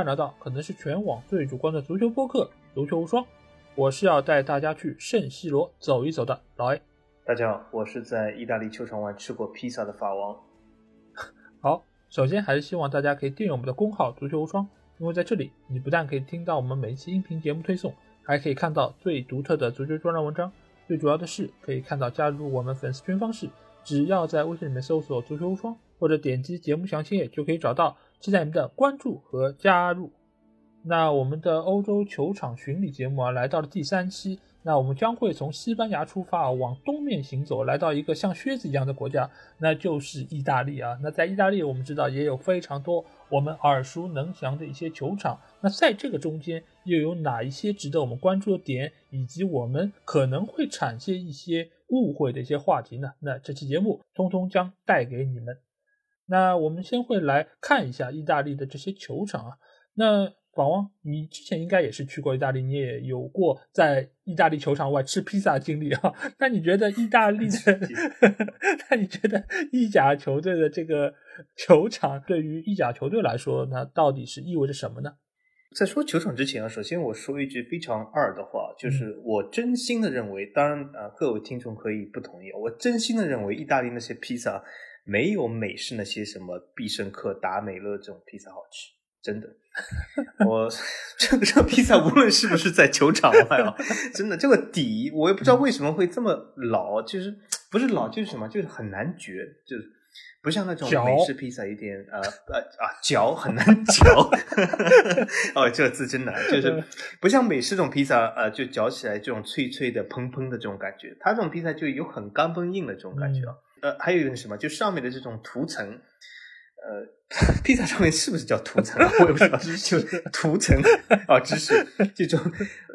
欢迎来到可能是全网最主观的足球播客《足球无双》，我是要带大家去圣西罗走一走的老 A。大家好，我是在意大利球场外吃过披萨的法王。好，首先还是希望大家可以订阅我们的公号“足球无双”，因为在这里你不但可以听到我们每一期音频节目推送，还可以看到最独特的足球专栏文章。最主要的是，可以看到加入我们粉丝群方式，只要在微信里面搜索“足球无双”或者点击节目详情页就可以找到。期待你的关注和加入。那我们的欧洲球场巡礼节目啊，来到了第三期。那我们将会从西班牙出发，往东面行走，来到一个像靴子一样的国家，那就是意大利啊。那在意大利，我们知道也有非常多我们耳熟能详的一些球场。那在这个中间，又有哪一些值得我们关注的点，以及我们可能会产生一些误会的一些话题呢？那这期节目通通将带给你们。那我们先会来看一下意大利的这些球场啊。那广王，你之前应该也是去过意大利，你也有过在意大利球场外吃披萨的经历啊。那你觉得意大利的？那你觉得意甲球队的这个球场对于意甲球队来说，那到底是意味着什么呢？在说球场之前啊，首先我说一句非常二的话，就是我真心的认为，当然啊，各位听众可以不同意，我真心的认为意大利那些披萨。没有美式那些什么必胜客、达美乐这种披萨好吃，真的。我这个这个披萨无论是不是在球场外啊，真的这个底我也不知道为什么会这么老，就是不是老就是什么，就是很难嚼，就是不像那种美式披萨有点呃呃啊嚼很难嚼。哦，这个字真的，就是不像美式这种披萨呃就嚼起来这种脆脆的、砰砰的这种感觉，它这种披萨就有很干崩硬的这种感觉啊。呃，还有一个是什么，就上面的这种涂层，呃，披萨上面是不是叫涂层？我也不知道，就是涂层啊，芝士这种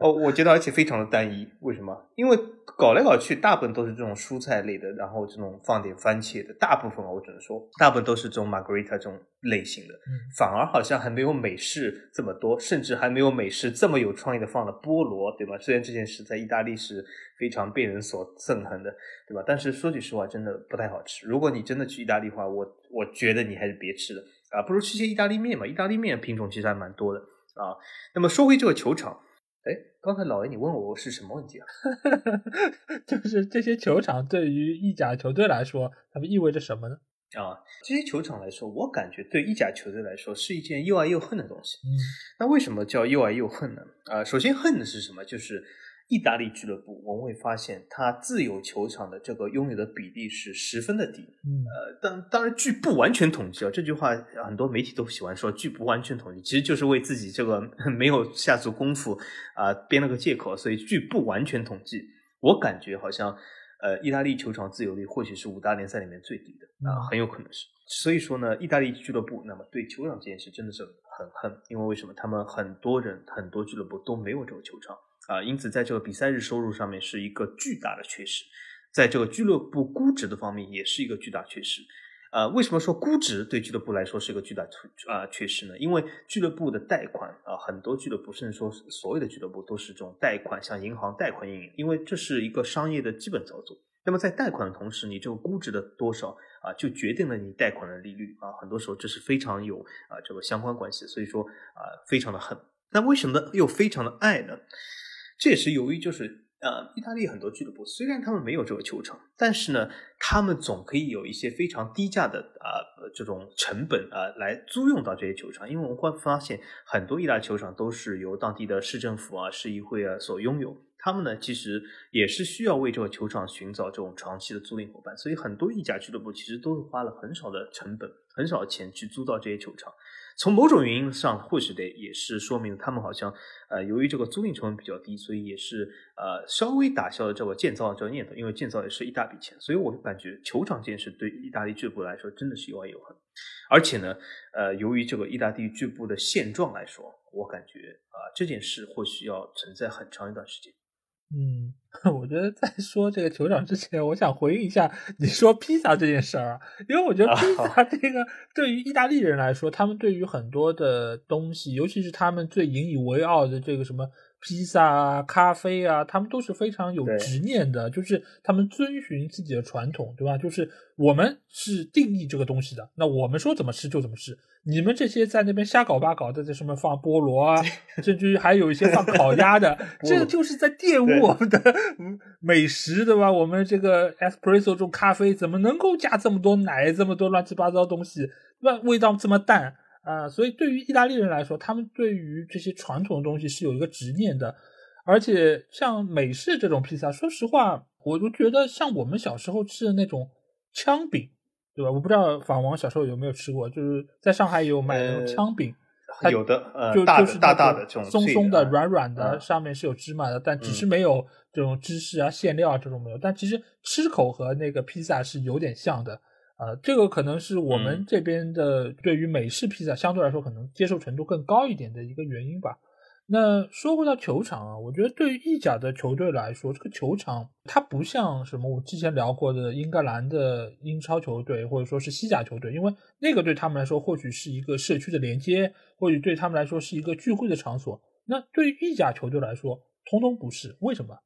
哦，我觉得而且非常的单一，为什么？因为。搞来搞去，大部分都是这种蔬菜类的，然后这种放点番茄的，大部分我只能说，大部分都是这种 margarita 这种类型的，反而好像还没有美式这么多，甚至还没有美式这么有创意的放了菠萝，对吧？虽然这件事在意大利是非常被人所憎恨的，对吧？但是说句实话，真的不太好吃。如果你真的去意大利的话，我我觉得你还是别吃了啊，不如吃些意大利面嘛。意大利面品种其实还蛮多的啊。那么说回这个球场。哎，刚才老爷你问我是什么问题啊？就是这些球场对于意甲球队来说，它们意味着什么呢？啊，这些球场来说，我感觉对意甲球队来说是一件又爱又恨的东西。嗯，那为什么叫又爱又恨呢？啊，首先恨的是什么？就是。意大利俱乐部，我们会发现，它自有球场的这个拥有的比例是十分的低。呃，当当然，据不完全统计啊，这句话很多媒体都喜欢说，据不完全统计，其实就是为自己这个 没有下足功夫啊编了个借口。所以，据不完全统计，我感觉好像，呃，意大利球场自由率或许是五大联赛里面最低的啊，很有可能是。所以说呢，意大利俱乐部那么对球场这件事真的是很恨，因为为什么？他们很多人很多俱乐部都没有这个球场。啊，因此在这个比赛日收入上面是一个巨大的缺失，在这个俱乐部估值的方面也是一个巨大缺失。啊，为什么说估值对俱乐部来说是一个巨大缺啊缺失呢？因为俱乐部的贷款啊，很多俱乐部甚至说所有的俱乐部都是这种贷款向银行贷款运营，因为这是一个商业的基本操作。那么在贷款的同时，你这个估值的多少啊，就决定了你贷款的利率啊，很多时候这是非常有啊这个相关关系。所以说啊，非常的恨。那为什么又非常的爱呢？这也是由于，就是呃，意大利很多俱乐部虽然他们没有这个球场，但是呢，他们总可以有一些非常低价的啊这种成本啊来租用到这些球场，因为我们会发现很多意大利球场都是由当地的市政府啊、市议会啊所拥有，他们呢其实也是需要为这个球场寻找这种长期的租赁伙伴，所以很多意甲俱乐部其实都是花了很少的成本、很少钱去租到这些球场。从某种原因上，或许得也是说明他们好像，呃，由于这个租赁成本比较低，所以也是呃稍微打消了这个建造的这个念头。因为建造也是一大笔钱，所以我感觉球场这件事对意大利俱乐部来说真的是有爱有恨。而且呢，呃，由于这个意大利俱乐部的现状来说，我感觉啊这件事或许要存在很长一段时间。嗯，我觉得在说这个酋长之前，我想回应一下你说披萨这件事儿啊，因为我觉得披萨这个对于意大利人来说，他们对于很多的东西，尤其是他们最引以为傲的这个什么披萨啊、咖啡啊，他们都是非常有执念的，就是他们遵循自己的传统，对吧？就是我们是定义这个东西的，那我们说怎么吃就怎么吃。你们这些在那边瞎搞八搞的，在上面放菠萝啊，甚至于还有一些放烤鸭的，这个就是在玷污我们的 美食，对吧？我们这个 espresso 这种咖啡怎么能够加这么多奶，这么多乱七八糟东西，那味道这么淡？啊，所以对于意大利人来说，他们对于这些传统的东西是有一个执念的，而且像美式这种披萨，说实话，我就觉得像我们小时候吃的那种枪饼，对吧？我不知道法王小时候有没有吃过，就是在上海有买那种枪饼，有的，呃，就就是大大的这种松松的、软软的，上面是有芝麻的，但只是没有这种芝士啊、馅料啊这种没有，但其实吃口和那个披萨是有点像的。啊，这个可能是我们这边的对于美式披萨相对来说可能接受程度更高一点的一个原因吧。那说回到球场啊，我觉得对于意甲的球队来说，这个球场它不像什么我之前聊过的英格兰的英超球队或者说是西甲球队，因为那个对他们来说或许是一个社区的连接，或许对他们来说是一个聚会的场所。那对于意甲球队来说，通通不是。为什么？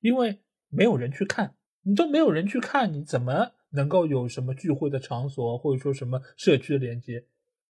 因为没有人去看，你都没有人去看，你怎么？能够有什么聚会的场所，或者说什么社区的连接？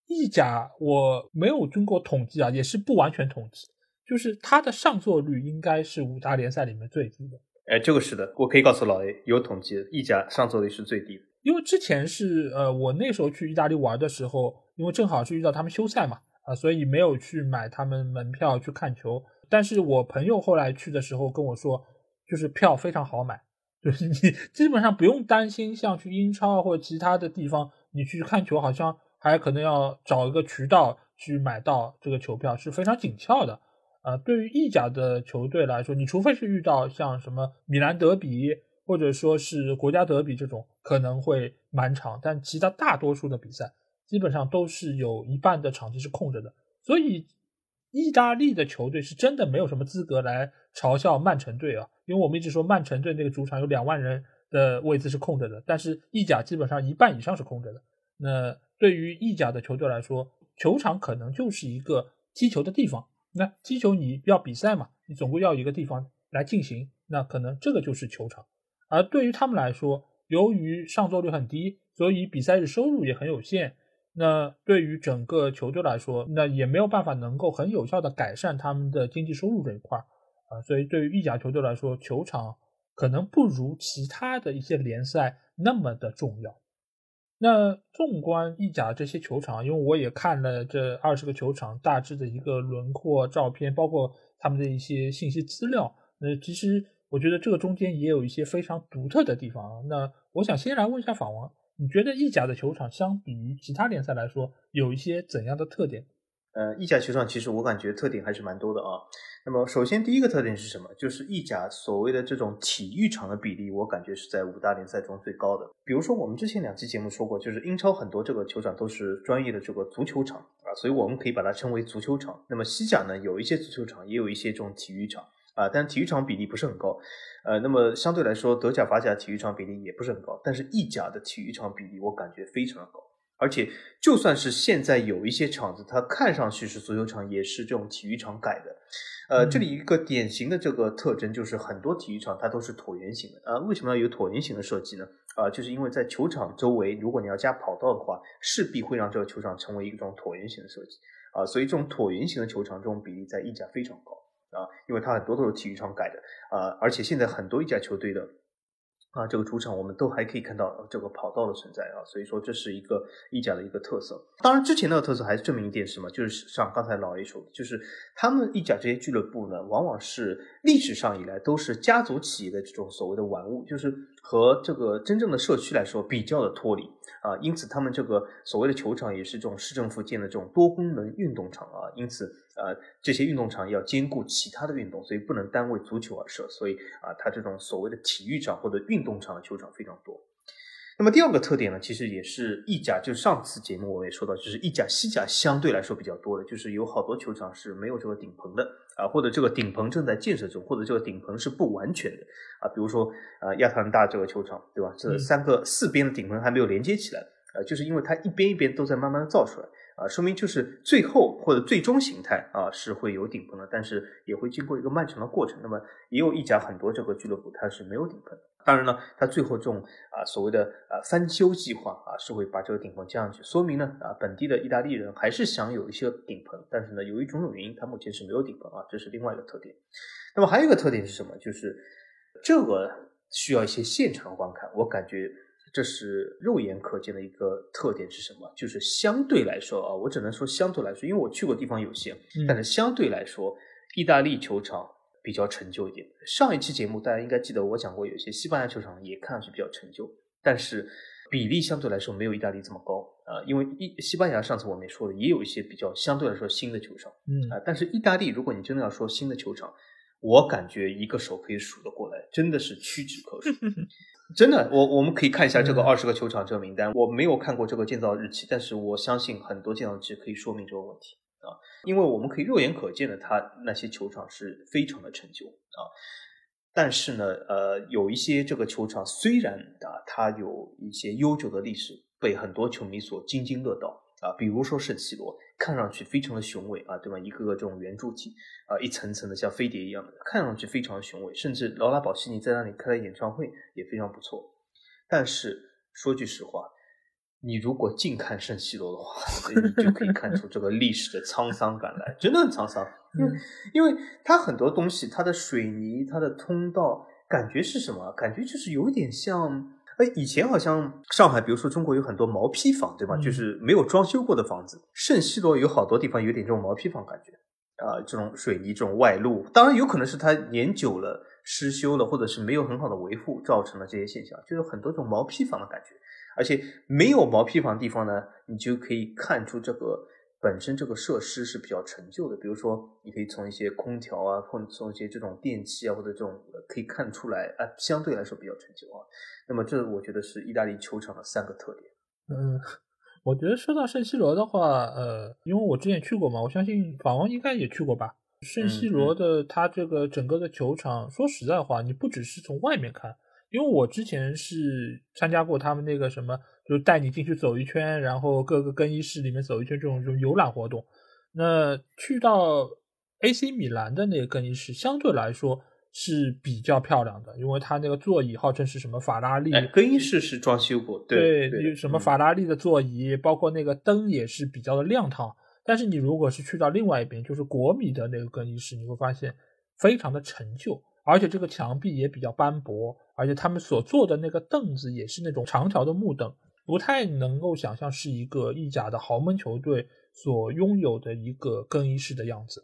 意甲我没有经过统计啊，也是不完全统计，就是它的上座率应该是五大联赛里面最低的。哎，这个是的，我可以告诉老 A，有统计，意甲上座率是最低的。因为之前是呃，我那时候去意大利玩的时候，因为正好是遇到他们休赛嘛，啊，所以没有去买他们门票去看球。但是我朋友后来去的时候跟我说，就是票非常好买。就是你基本上不用担心，像去英超或者其他的地方，你去看球，好像还可能要找一个渠道去买到这个球票，是非常紧俏的。呃，对于意甲的球队来说，你除非是遇到像什么米兰德比或者说是国家德比这种，可能会满场，但其他大多数的比赛基本上都是有一半的场地是空着的。所以，意大利的球队是真的没有什么资格来嘲笑曼城队啊。因为我们一直说曼城队那个主场有两万人的位置是空着的，但是意甲基本上一半以上是空着的。那对于意甲的球队来说，球场可能就是一个踢球的地方。那踢球你要比赛嘛，你总归要一个地方来进行，那可能这个就是球场。而对于他们来说，由于上座率很低，所以比赛日收入也很有限。那对于整个球队来说，那也没有办法能够很有效的改善他们的经济收入这一块儿。啊，所以对于意甲球队来说，球场可能不如其他的一些联赛那么的重要。那纵观意甲这些球场，因为我也看了这二十个球场大致的一个轮廓照片，包括他们的一些信息资料。那其实我觉得这个中间也有一些非常独特的地方。那我想先来问一下法王，你觉得意甲的球场相比于其他联赛来说，有一些怎样的特点？呃，意甲球场其实我感觉特点还是蛮多的啊。那么，首先第一个特点是什么？就是意甲所谓的这种体育场的比例，我感觉是在五大联赛中最高的。比如说，我们之前两期节目说过，就是英超很多这个球场都是专业的这个足球场啊，所以我们可以把它称为足球场。那么西甲呢，有一些足球场，也有一些这种体育场啊，但体育场比例不是很高。呃，那么相对来说，德甲、法甲体育场比例也不是很高，但是意甲的体育场比例我感觉非常的高。而且，就算是现在有一些场子，它看上去是足球场，也是这种体育场改的。呃，这里一个典型的这个特征就是，很多体育场它都是椭圆形的。啊，为什么要有椭圆形的设计呢？啊，就是因为在球场周围，如果你要加跑道的话，势必会让这个球场成为一种椭圆形的设计。啊，所以这种椭圆形的球场这种比例在意甲非常高。啊，因为它很多都是体育场改的。啊，而且现在很多意甲球队的。啊，这个主场我们都还可以看到这个跑道的存在啊，所以说这是一个意甲的一个特色。当然，之前那个特色还是证明一点什么，就是像刚才老 A 说的，就是他们意甲这些俱乐部呢，往往是历史上以来都是家族企业的这种所谓的玩物，就是和这个真正的社区来说比较的脱离啊。因此，他们这个所谓的球场也是这种市政府建的这种多功能运动场啊。因此。呃，这些运动场要兼顾其他的运动，所以不能单为足球而设。所以啊，它这种所谓的体育场或者运动场的球场非常多。那么第二个特点呢，其实也是意甲，就上次节目我也说到，就是意甲、西甲相对来说比较多的，就是有好多球场是没有这个顶棚的啊，或者这个顶棚正在建设中，或者这个顶棚是不完全的啊。比如说啊，亚特兰大这个球场，对吧？这三个四边的顶棚还没有连接起来，呃，就是因为它一边一边都在慢慢的造出来。啊，说明就是最后或者最终形态啊是会有顶棚的，但是也会经过一个漫长的过程。那么也有一家很多这个俱乐部它是没有顶棚。当然呢，它最后这种啊所谓的啊翻修计划啊是会把这个顶棚加上去，说明呢啊本地的意大利人还是想有一些顶棚，但是呢由于种种原因，它目前是没有顶棚啊，这是另外一个特点。那么还有一个特点是什么？就是这个需要一些现场观看，我感觉。这是肉眼可见的一个特点是什么？就是相对来说啊，我只能说相对来说，因为我去过地方有限，但是相对来说，意大利球场比较陈旧一点。上一期节目大家应该记得我讲过，有些西班牙球场也看上去比较陈旧，但是比例相对来说没有意大利这么高啊。因为一西班牙上次我们也说了，也有一些比较相对来说新的球场，嗯啊，但是意大利如果你真的要说新的球场，我感觉一个手可以数得过来，真的是屈指可数。真的，我我们可以看一下这个二十个球场这个名单。我没有看过这个建造日期，但是我相信很多建造日期可以说明这个问题啊，因为我们可以肉眼可见的，它那些球场是非常的陈旧啊。但是呢，呃，有一些这个球场虽然啊，它有一些悠久的历史，被很多球迷所津津乐道。啊，比如说圣西罗，看上去非常的雄伟啊，对吧？一个个这种圆柱体啊，一层层的像飞碟一样的，看上去非常的雄伟。甚至劳拉保西尼在那里开的演唱会也非常不错。但是说句实话，你如果近看圣西罗的话，你就可以看出这个历史的沧桑感来，真的很沧桑。因为因为它很多东西，它的水泥、它的通道，感觉是什么？感觉就是有点像。哎，以前好像上海，比如说中国有很多毛坯房，对吧？就是没有装修过的房子。圣西罗有好多地方有点这种毛坯房感觉啊，这种水泥这种外露，当然有可能是它年久了失修了，或者是没有很好的维护造成了这些现象，就是很多种毛坯房的感觉。而且没有毛坯房地方呢，你就可以看出这个。本身这个设施是比较陈旧的，比如说，你可以从一些空调啊，或者从一些这种电器啊，或者这种可以看出来啊，相对来说比较陈旧啊。那么，这我觉得是意大利球场的三个特点。嗯，我觉得说到圣西罗的话，呃，因为我之前去过嘛，我相信法王应该也去过吧。圣西罗的它这个整个的球场，说实在话，你不只是从外面看，因为我之前是参加过他们那个什么。就带你进去走一圈，然后各个更衣室里面走一圈，这种这种游览活动。那去到 AC 米兰的那个更衣室，相对来说是比较漂亮的，因为它那个座椅号称是什么法拉利。更衣室是装修过，对，有什么法拉利的座椅，包括那个灯也是比较的亮堂。但是你如果是去到另外一边，就是国米的那个更衣室，你会发现非常的陈旧，而且这个墙壁也比较斑驳，而且他们所坐的那个凳子也是那种长条的木凳。不太能够想象是一个意甲的豪门球队所拥有的一个更衣室的样子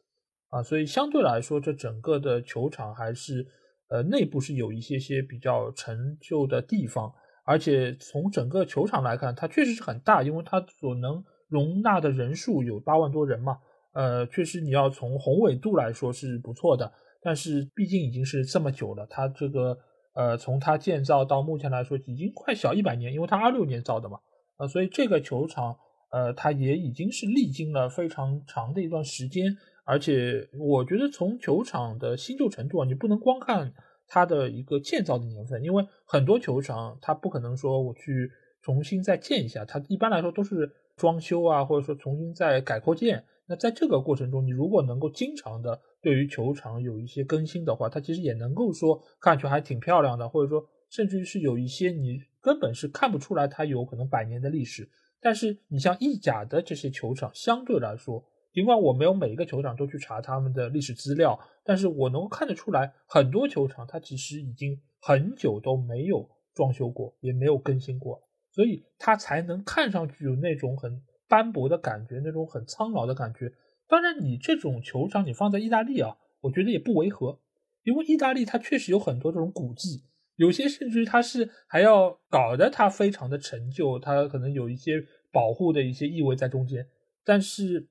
啊，所以相对来说，这整个的球场还是呃内部是有一些些比较陈旧的地方，而且从整个球场来看，它确实是很大，因为它所能容纳的人数有八万多人嘛，呃，确实你要从宏伟度来说是不错的，但是毕竟已经是这么久了，它这个。呃，从它建造到目前来说，已经快小一百年，因为它二六年造的嘛，呃，所以这个球场，呃，它也已经是历经了非常长的一段时间，而且我觉得从球场的新旧程度啊，你不能光看它的一个建造的年份，因为很多球场它不可能说我去重新再建一下，它一般来说都是装修啊，或者说重新再改扩建。那在这个过程中，你如果能够经常的对于球场有一些更新的话，它其实也能够说看上去还挺漂亮的，或者说甚至于是有一些你根本是看不出来它有可能百年的历史。但是你像意甲的这些球场，相对来说，尽管我没有每一个球场都去查他们的历史资料，但是我能够看得出来，很多球场它其实已经很久都没有装修过，也没有更新过，所以它才能看上去有那种很。斑驳的感觉，那种很苍老的感觉。当然，你这种球场你放在意大利啊，我觉得也不违和，因为意大利它确实有很多这种古迹，有些甚至于它是还要搞得它非常的陈旧，它可能有一些保护的一些意味在中间。但是，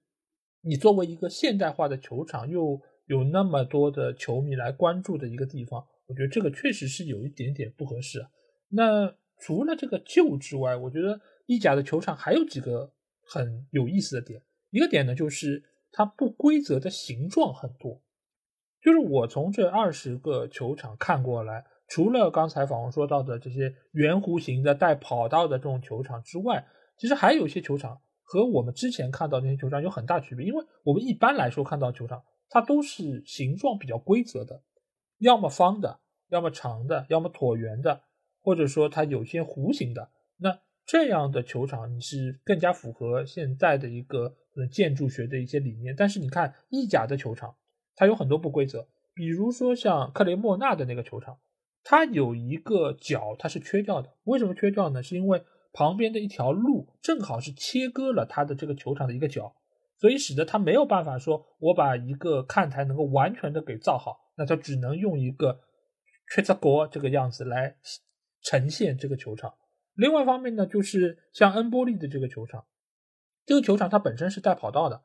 你作为一个现代化的球场，又有那么多的球迷来关注的一个地方，我觉得这个确实是有一点点不合适。那除了这个旧之外，我觉得意甲的球场还有几个。很有意思的点，一个点呢，就是它不规则的形状很多。就是我从这二十个球场看过来，除了刚才访问说到的这些圆弧形的带跑道的这种球场之外，其实还有一些球场和我们之前看到那些球场有很大区别。因为我们一般来说看到球场，它都是形状比较规则的，要么方的，要么长的，要么椭圆的，或者说它有些弧形的。这样的球场，你是更加符合现在的一个建筑学的一些理念。但是你看意甲的球场，它有很多不规则，比如说像克雷莫纳的那个球场，它有一个角它是缺掉的。为什么缺掉呢？是因为旁边的一条路正好是切割了它的这个球场的一个角，所以使得它没有办法说我把一个看台能够完全的给造好，那它只能用一个缺泽国这个样子来呈现这个球场。另外一方面呢，就是像恩波利的这个球场，这个球场它本身是带跑道的，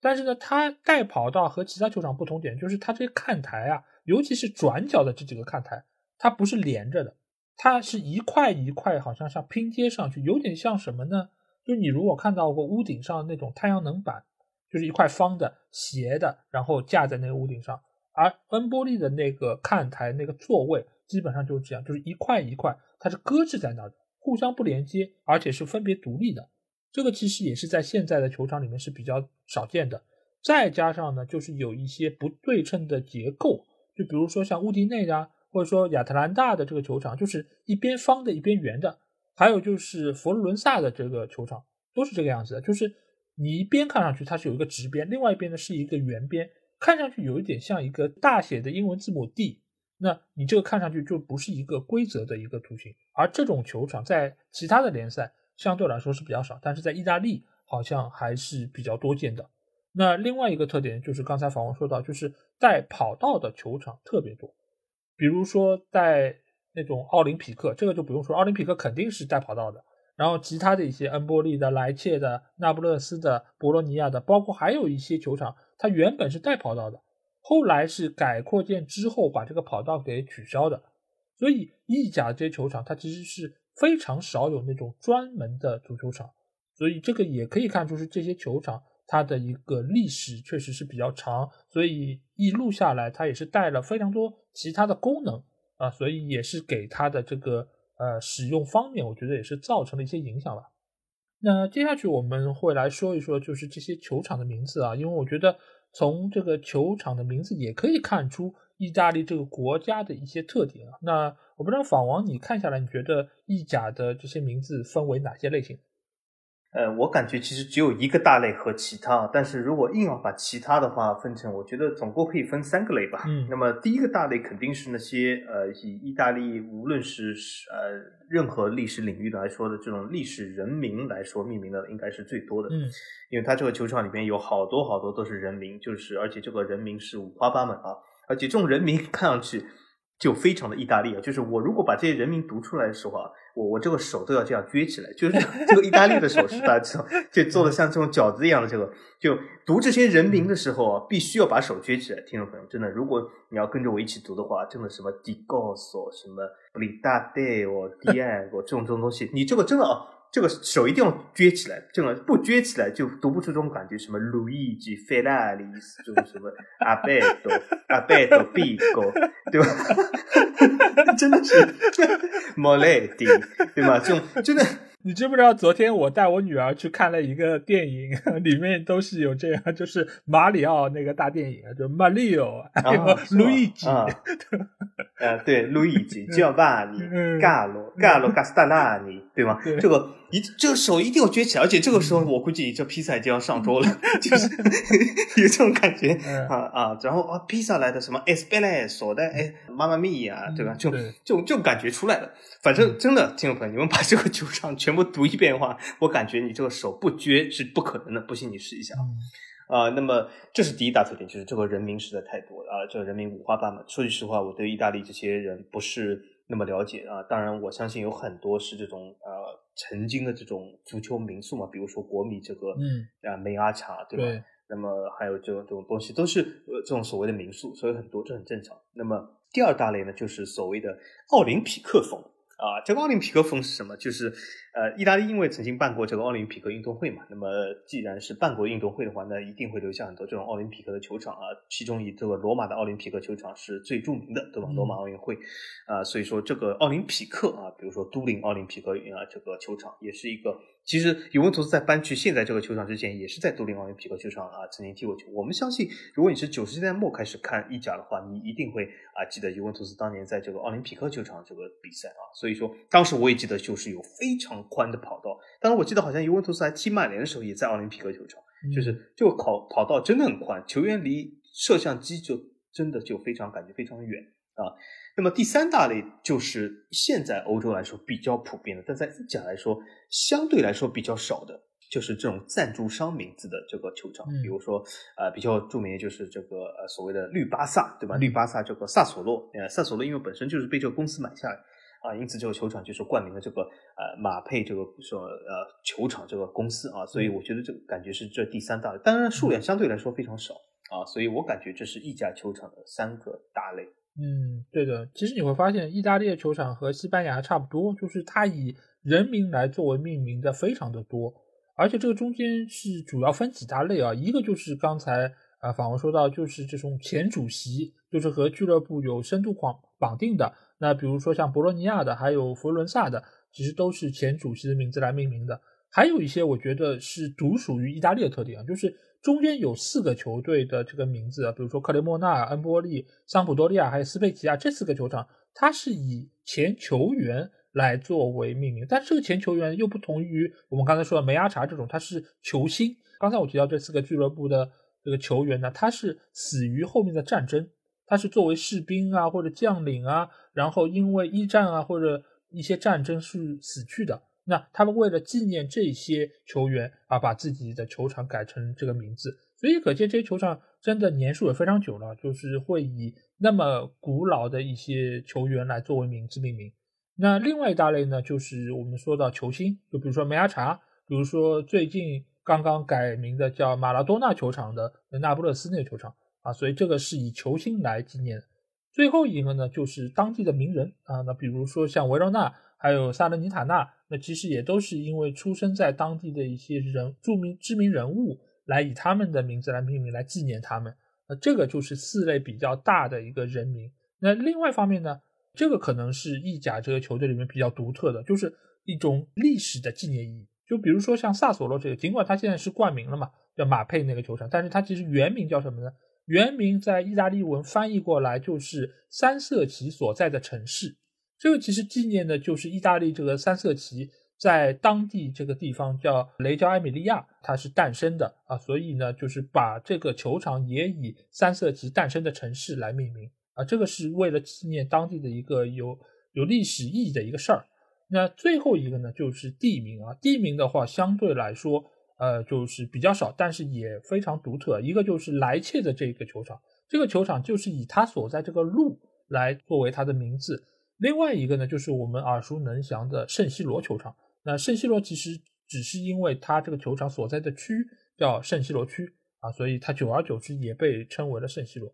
但是呢，它带跑道和其他球场不同点就是它这个看台啊，尤其是转角的这几个看台，它不是连着的，它是一块一块，好像像拼接上去，有点像什么呢？就你如果看到过屋顶上那种太阳能板，就是一块方的斜的，然后架在那个屋顶上，而恩波利的那个看台那个座位基本上就是这样，就是一块一块，它是搁置在那的。互相不连接，而且是分别独立的，这个其实也是在现在的球场里面是比较少见的。再加上呢，就是有一些不对称的结构，就比如说像乌迪内啊，或者说亚特兰大的这个球场，就是一边方的，一边圆的；还有就是佛罗伦萨的这个球场，都是这个样子的，就是你一边看上去它是有一个直边，另外一边呢是一个圆边，看上去有一点像一个大写的英文字母 D。那你这个看上去就不是一个规则的一个图形，而这种球场在其他的联赛相对来说是比较少，但是在意大利好像还是比较多见的。那另外一个特点就是刚才访问说到，就是带跑道的球场特别多，比如说在那种奥林匹克，这个就不用说，奥林匹克肯定是带跑道的。然后其他的一些恩波利的、莱切的、那不勒斯的、博洛尼亚的，包括还有一些球场，它原本是带跑道的。后来是改扩建之后把这个跑道给取消的，所以意甲这些球场它其实是非常少有那种专门的足球场，所以这个也可以看出是这些球场它的一个历史确实是比较长，所以一路下来它也是带了非常多其他的功能啊，所以也是给它的这个呃使用方面，我觉得也是造成了一些影响吧。那接下去我们会来说一说就是这些球场的名字啊，因为我觉得。从这个球场的名字也可以看出意大利这个国家的一些特点啊。那我不知道法王你看下来，你觉得意甲的这些名字分为哪些类型？呃，我感觉其实只有一个大类和其他，但是如果硬要把其他的话分成，我觉得总共可以分三个类吧。嗯，那么第一个大类肯定是那些呃，以意大利无论是呃任何历史领域来说的这种历史人名来说命名的，应该是最多的。嗯，因为它这个球场里面有好多好多都是人名，就是而且这个人名是五花八门啊，而且这种人名看上去就非常的意大利啊，就是我如果把这些人名读出来的时候啊。我我这个手都要这样撅起来，就是 这个意大利的手势，大家知道，就做的像这种饺子一样的这个，就读这些人名的时候啊，必须要把手撅起来。听众朋友，真的，如果你要跟着我一起读的话，真的什么 di goso，什么 blidade 哦，diego 这种这种东西，你这个真的啊。这个手一定要撅起来，这个不撅起来就读不出这种感觉。什么路易吉费拉里斯，这种什么 阿贝多阿贝多比戈，对吧？真的是 莫雷迪，对吧？这种真的。你知不知道？昨天我带我女儿去看了一个电影，里面都是有这样，就是马里奥那个大电影，就马里奥、路易吉，呃，对，路易吉、吉奥巴尼、嘎罗、嘎罗、加斯达纳尼，对。吗？这个一这个手一定要撅起来，而且这个时候我估计这披萨就要上桌了，就是 有这种感觉啊啊！然后啊，披萨来的什么 espresso 的哎，妈妈咪呀，对吧？就这种这种感觉出来了。反正真的，听众朋友，你们把这个球场全部读一遍的话，我感觉你这个手不撅是不可能的。不信你试一下啊！那么这是第一大特点，就是这个人名实在太多了啊！这个人名五花八门。说句实话，我对意大利这些人不是那么了解啊。当然，我相信有很多是这种呃曾经的这种足球名宿嘛，比如说国米这个嗯啊梅阿查，对吧？那么还有这种这种东西都是呃这种所谓的民宿，所以很多这很正常。那么第二大类呢，就是所谓的奥林匹克风。啊，这个奥林匹克风是什么？就是，呃，意大利因为曾经办过这个奥林匹克运动会嘛，那么既然是办过运动会的话，那一定会留下很多这种奥林匹克的球场啊。其中以这个罗马的奥林匹克球场是最著名的，对吧？罗马奥运会，啊，所以说这个奥林匹克啊，比如说都灵奥林匹克啊，这个球场也是一个其实尤文图斯在搬去现在这个球场之前，也是在都灵奥林匹克球场啊曾经踢过球。我们相信，如果你是九十年代末开始看意甲的话，你一定会啊记得尤文图斯当年在这个奥林匹克球场这个比赛啊。所以说，当时我也记得就是有非常宽的跑道。当然，我记得好像尤文图斯还踢曼联的时候也在奥林匹克球场，就是这个跑跑道真的很宽，球员离摄像机就真的就非常感觉非常远啊。那么第三大类就是现在欧洲来说比较普遍的，但在意甲来说相对来说比较少的，就是这种赞助商名字的这个球场。比如说，呃，比较著名的就是这个呃所谓的绿巴萨，对吧？绿巴萨这个萨索洛，呃，萨索洛因为本身就是被这个公司买下来啊，因此这个球场就是冠名了这个呃马佩这个说呃球场这个公司啊，所以我觉得这个感觉是这第三大类，当然数量相对来说非常少啊，所以我感觉这是意甲球场的三个大类。嗯，对的。其实你会发现，意大利的球场和西班牙差不多，就是它以人名来作为命名的非常的多，而且这个中间是主要分几大类啊。一个就是刚才啊访问说到，就是这种前主席，就是和俱乐部有深度绑绑定的。那比如说像博洛尼亚的，还有佛罗伦萨的，其实都是前主席的名字来命名的。还有一些我觉得是独属于意大利的特点啊，就是。中间有四个球队的这个名字，比如说克雷莫纳、恩波利、桑普多利亚还有斯佩齐亚这四个球场，它是以前球员来作为命名，但这个前球员又不同于我们刚才说的梅阿查这种，他是球星。刚才我提到这四个俱乐部的这个球员呢，他是死于后面的战争，他是作为士兵啊或者将领啊，然后因为一战啊或者一些战争是死去的。那他们为了纪念这些球员啊，把自己的球场改成这个名字，所以可见这些球场真的年数也非常久了，就是会以那么古老的一些球员来作为名字命名。那另外一大类呢，就是我们说到球星，就比如说梅阿查，比如说最近刚刚改名的叫马拉多纳球场的那不勒斯那个球场啊，所以这个是以球星来纪念。最后一个呢，就是当地的名人啊，那比如说像维罗纳。还有萨勒尼塔纳，那其实也都是因为出生在当地的一些人著名知名人物来以他们的名字来命名，来纪念他们。那这个就是四类比较大的一个人名。那另外一方面呢，这个可能是意甲这个球队里面比较独特的，就是一种历史的纪念意义。就比如说像萨索洛这个，尽管他现在是冠名了嘛，叫马佩那个球场，但是他其实原名叫什么呢？原名在意大利文翻译过来就是三色旗所在的城市。这个其实纪念的就是意大利这个三色旗在当地这个地方叫雷焦埃米利亚，它是诞生的啊，所以呢，就是把这个球场也以三色旗诞生的城市来命名啊，这个是为了纪念当地的一个有有历史意义的一个事儿。那最后一个呢，就是地名啊，地名的话相对来说，呃，就是比较少，但是也非常独特。一个就是莱切的这个球场，这个球场就是以它所在这个路来作为它的名字。另外一个呢，就是我们耳熟能详的圣西罗球场。那圣西罗其实只是因为它这个球场所在的区叫圣西罗区啊，所以它久而久之也被称为了圣西罗。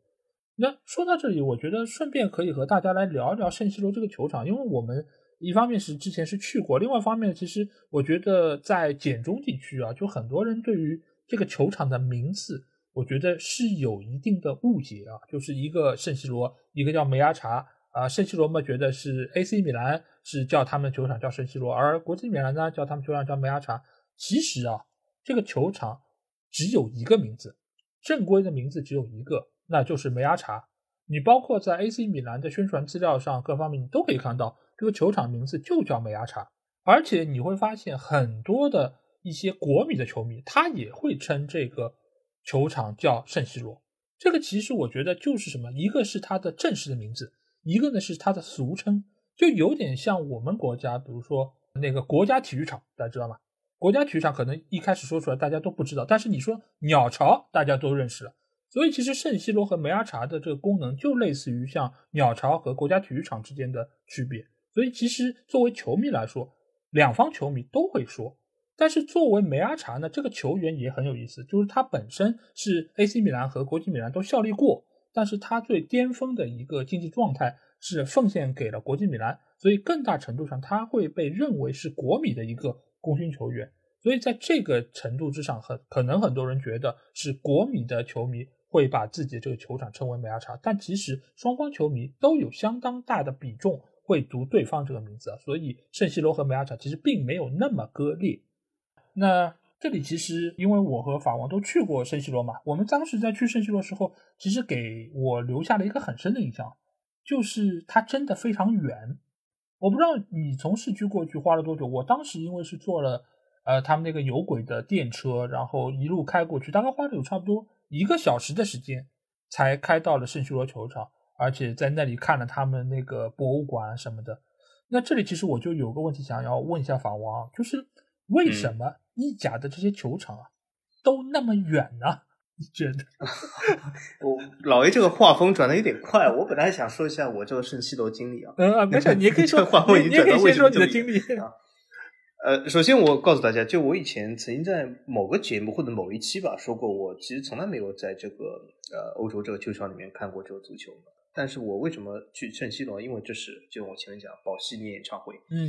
那说到这里，我觉得顺便可以和大家来聊一聊圣西罗这个球场，因为我们一方面是之前是去过，另外一方面其实我觉得在简中地区啊，就很多人对于这个球场的名字，我觉得是有一定的误解啊，就是一个圣西罗，一个叫梅阿查。啊，圣西罗嘛，觉得是 AC 米兰是叫他们球场叫圣西罗，而国际米兰呢叫他们球场叫梅阿查。其实啊，这个球场只有一个名字，正规的名字只有一个，那就是梅阿查。你包括在 AC 米兰的宣传资料上，各方面你都可以看到，这个球场名字就叫梅阿查。而且你会发现，很多的一些国米的球迷，他也会称这个球场叫圣西罗。这个其实我觉得就是什么，一个是它的正式的名字。一个呢是它的俗称，就有点像我们国家，比如说那个国家体育场，大家知道吗？国家体育场可能一开始说出来大家都不知道，但是你说鸟巢，大家都认识了。所以其实圣西罗和梅阿查的这个功能就类似于像鸟巢和国家体育场之间的区别。所以其实作为球迷来说，两方球迷都会说。但是作为梅阿查呢，这个球员也很有意思，就是他本身是 AC 米兰和国际米兰都效力过。但是他最巅峰的一个竞技状态是奉献给了国际米兰，所以更大程度上他会被认为是国米的一个功勋球员。所以在这个程度之上，很可能很多人觉得是国米的球迷会把自己这个球场称为梅阿查，但其实双方球迷都有相当大的比重会读对方这个名字啊。所以圣西罗和梅阿查其实并没有那么割裂。那这里其实因为我和法王都去过圣西罗嘛，我们当时在去圣西罗时候，其实给我留下了一个很深的印象，就是它真的非常远。我不知道你从市区过去花了多久，我当时因为是坐了呃他们那个有轨的电车，然后一路开过去，大概花了有差不多一个小时的时间，才开到了圣西罗球场，而且在那里看了他们那个博物馆什么的。那这里其实我就有个问题想要问一下法王，就是为什么意甲的这些球场啊都那么远呢？你觉得？我老爷这个画风转的有点快，我本来想说一下我这个圣西罗经历啊。嗯，没事，你也可以说 画风已经转到为什么你的经历啊？呃，首先我告诉大家，就我以前曾经在某个节目或者某一期吧说过，我其实从来没有在这个呃欧洲这个球场里面看过这个足球。但是我为什么去圣西罗？因为这是就我前面讲保西尼演唱会，嗯，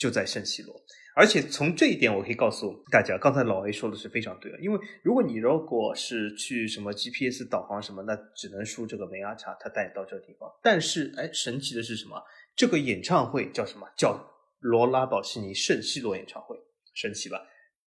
就在圣西罗。而且从这一点，我可以告诉大家，刚才老 A 说的是非常对的。因为如果你如果是去什么 GPS 导航什么，那只能输这个梅阿查，他带你到这个地方。但是，哎，神奇的是什么？这个演唱会叫什么？叫罗拉保西尼圣西罗演唱会，神奇吧？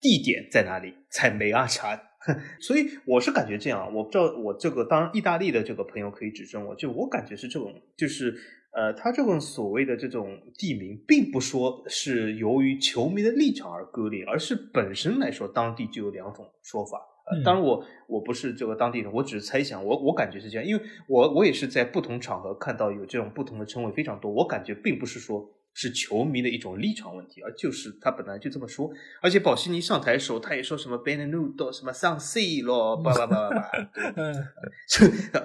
地点在哪里？在梅阿查。所以我是感觉这样，我不知道我这个当然意大利的这个朋友可以指正我，就我感觉是这种，就是呃，他这种所谓的这种地名，并不说是由于球迷的立场而割裂，而是本身来说当地就有两种说法。呃，当然我我不是这个当地人，我只是猜想，我我感觉是这样，因为我我也是在不同场合看到有这种不同的称谓非常多，我感觉并不是说。是球迷的一种立场问题，而就是他本来就这么说。而且保西尼上台的时候，他也说什么 “Benenudo” 什么上 C 咯，叭叭叭叭叭。嗯，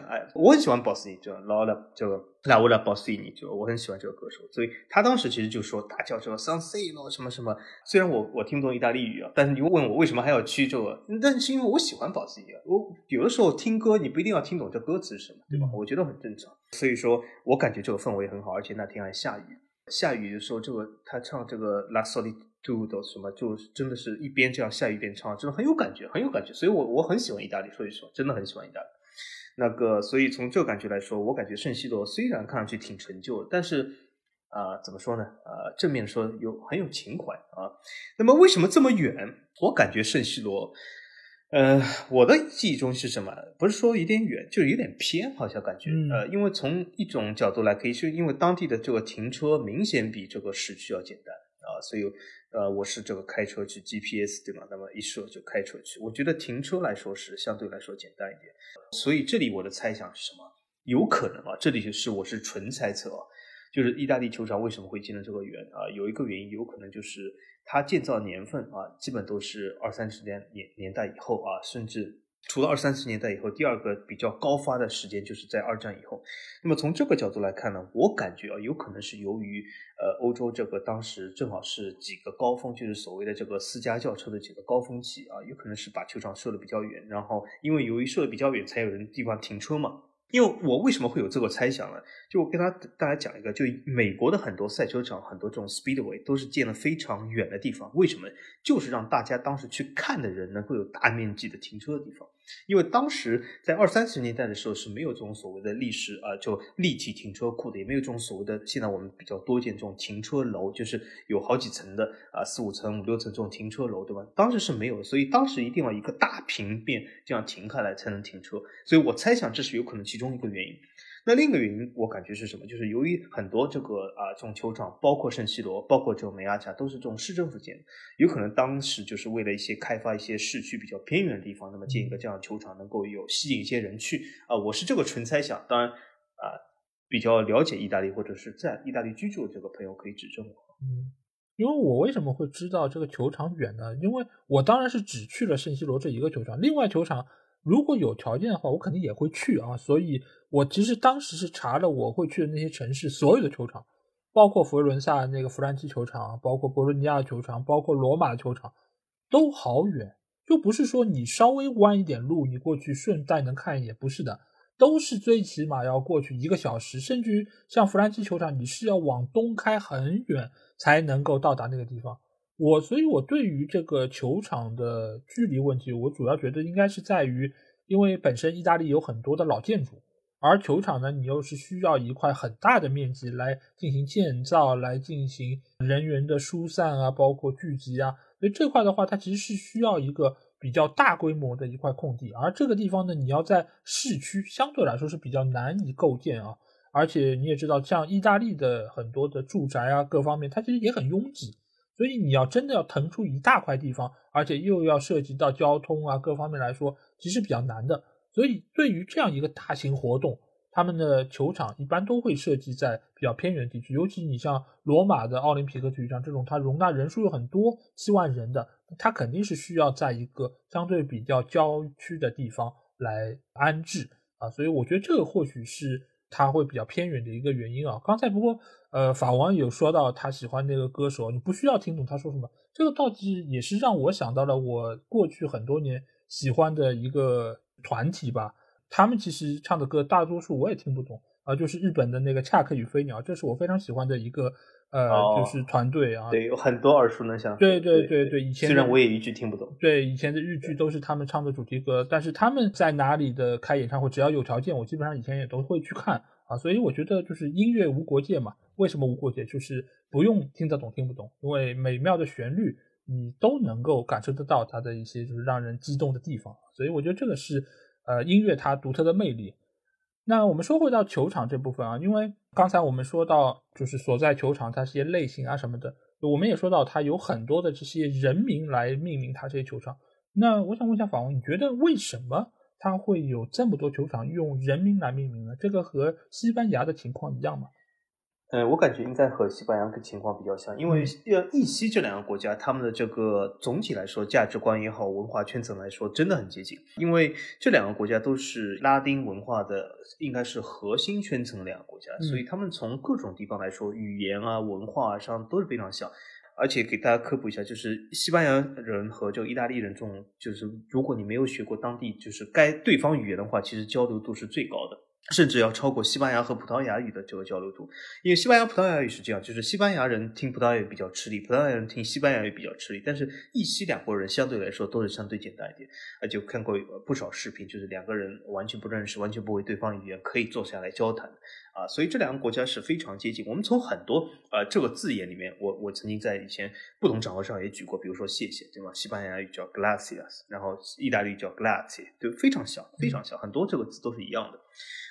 哎，我很喜欢保西尼，就老了这个拉乌拉保西尼，就我很喜欢这个歌手，所以他当时其实就说大叫这个上 C 咯，什么什么。虽然我我听不懂意大利语啊，但是你问我为什么还要去这个，但是因为我喜欢保西尼啊。我有的时候听歌，你不一定要听懂这歌词是什么，对吧？我觉得很正常。所以说我感觉这个氛围很好，而且那天还下雨。下雨的时候，这个他唱这个《La Solitude》什么，就真的是一边这样下雨一边唱，真的很有感觉，很有感觉。所以，我我很喜欢意大利，所以说真的很喜欢意大利。那个，所以从这个感觉来说，我感觉圣西罗虽然看上去挺陈旧，但是啊，怎么说呢？呃，正面说有很有情怀啊。那么为什么这么远？我感觉圣西罗。呃，我的记忆中是什么？不是说有点远，就是有点偏，好像感觉。呃，因为从一种角度来，可以是因为当地的这个停车明显比这个市区要简单啊，所以呃，我是这个开车去 GPS 对吗？那么一设就开车去，我觉得停车来说是相对来说简单一点。所以这里我的猜想是什么？有可能啊，这里是我是纯猜测啊，就是意大利球场为什么会建的这个远啊？有一个原因，有可能就是。它建造年份啊，基本都是二三十年年年代以后啊，甚至除了二三十年代以后，第二个比较高发的时间就是在二战以后。那么从这个角度来看呢，我感觉啊，有可能是由于呃欧洲这个当时正好是几个高峰，就是所谓的这个私家轿车的几个高峰期啊，有可能是把球场设的比较远，然后因为由于设的比较远，才有人地方停车嘛。因为我为什么会有这个猜想呢？就我跟他大家讲一个，就美国的很多赛车场，很多这种 speedway 都是建了非常远的地方，为什么？就是让大家当时去看的人能够有大面积的停车的地方。因为当时在二三十年代的时候是没有这种所谓的历史啊，就立体停车库的，也没有这种所谓的现在我们比较多见这种停车楼，就是有好几层的啊，四五层、五六层这种停车楼，对吧？当时是没有，所以当时一定要一个大平面这样停开来才能停车。所以我猜想这是有可能其中一个原因。那另一个原因，我感觉是什么？就是由于很多这个啊，这种球场，包括圣西罗，包括这种梅阿加，都是这种市政府建，有可能当时就是为了一些开发一些市区比较偏远的地方，那么建一个这样的球场，能够有吸引一些人去啊。我是这个纯猜想，当然啊，比较了解意大利或者是在意大利居住的这个朋友可以指正我。嗯，因为我为什么会知道这个球场远呢？因为我当然是只去了圣西罗这一个球场，另外球场。如果有条件的话，我肯定也会去啊。所以，我其实当时是查了我会去的那些城市所有的球场，包括佛罗伦萨那个弗兰基球场，包括博洛尼亚球场，包括罗马的球场，都好远。就不是说你稍微弯一点路，你过去顺带能看一眼，不是的，都是最起码要过去一个小时，甚至于像弗兰基球场，你是要往东开很远才能够到达那个地方。我所以，我对于这个球场的距离问题，我主要觉得应该是在于，因为本身意大利有很多的老建筑，而球场呢，你又是需要一块很大的面积来进行建造，来进行人员的疏散啊，包括聚集啊，所以这块的话，它其实是需要一个比较大规模的一块空地，而这个地方呢，你要在市区相对来说是比较难以构建啊。而且你也知道，像意大利的很多的住宅啊，各方面它其实也很拥挤，所以你要真的要腾出一大块地方，而且又要涉及到交通啊各方面来说，其实比较难的。所以对于这样一个大型活动，他们的球场一般都会设计在比较偏远地区，尤其你像罗马的奥林匹克体育场这种，它容纳人数有很多七万人的，它肯定是需要在一个相对比较郊区的地方来安置啊。所以我觉得这个或许是。他会比较偏远的一个原因啊，刚才不过呃法王有说到他喜欢那个歌手，你不需要听懂他说什么，这个倒计也是让我想到了我过去很多年喜欢的一个团体吧，他们其实唱的歌大多数我也听不懂啊，就是日本的那个恰克与飞鸟，这是我非常喜欢的一个。呃，就是团队啊，对，有很多耳熟能详。对对对对，以前虽然我也一句听不懂。对，以前的日剧都是他们唱的主题歌，但是他们在哪里的开演唱会，只要有条件，我基本上以前也都会去看啊。所以我觉得就是音乐无国界嘛。为什么无国界？就是不用听得懂听不懂，因为美妙的旋律你都能够感受得到它的一些就是让人激动的地方。所以我觉得这个是呃音乐它独特的魅力。那我们说回到球场这部分啊，因为刚才我们说到就是所在球场它这些类型啊什么的，我们也说到它有很多的这些人名来命名它这些球场。那我想问一下法王，你觉得为什么它会有这么多球场用人名来命名呢？这个和西班牙的情况一样吗？呃，我感觉应该和西班牙的情况比较像，因为呃，意西这两个国家，他们的这个总体来说价值观也好，文化圈层来说，真的很接近。因为这两个国家都是拉丁文化的，应该是核心圈层两个国家，所以他们从各种地方来说，语言啊、文化上都是非常像。而且给大家科普一下，就是西班牙人和这个意大利人这种，就是如果你没有学过当地就是该对方语言的话，其实交流度是最高的。甚至要超过西班牙和葡萄牙语的这个交流度，因为西班牙、葡萄牙语是这样，就是西班牙人听葡萄牙语比较吃力，葡萄牙人听西班牙语比较吃力。但是意西两国人相对来说都是相对简单一点，而且看过不少视频，就是两个人完全不认识、完全不会对方语言，可以坐下来交谈啊。所以这两个国家是非常接近。我们从很多呃这个字眼里面，我我曾经在以前不同场合上也举过，比如说谢谢，对吗？西班牙语叫 gracias，然后意大利叫 grazie，对，非常像，非常像，很多这个字都是一样的。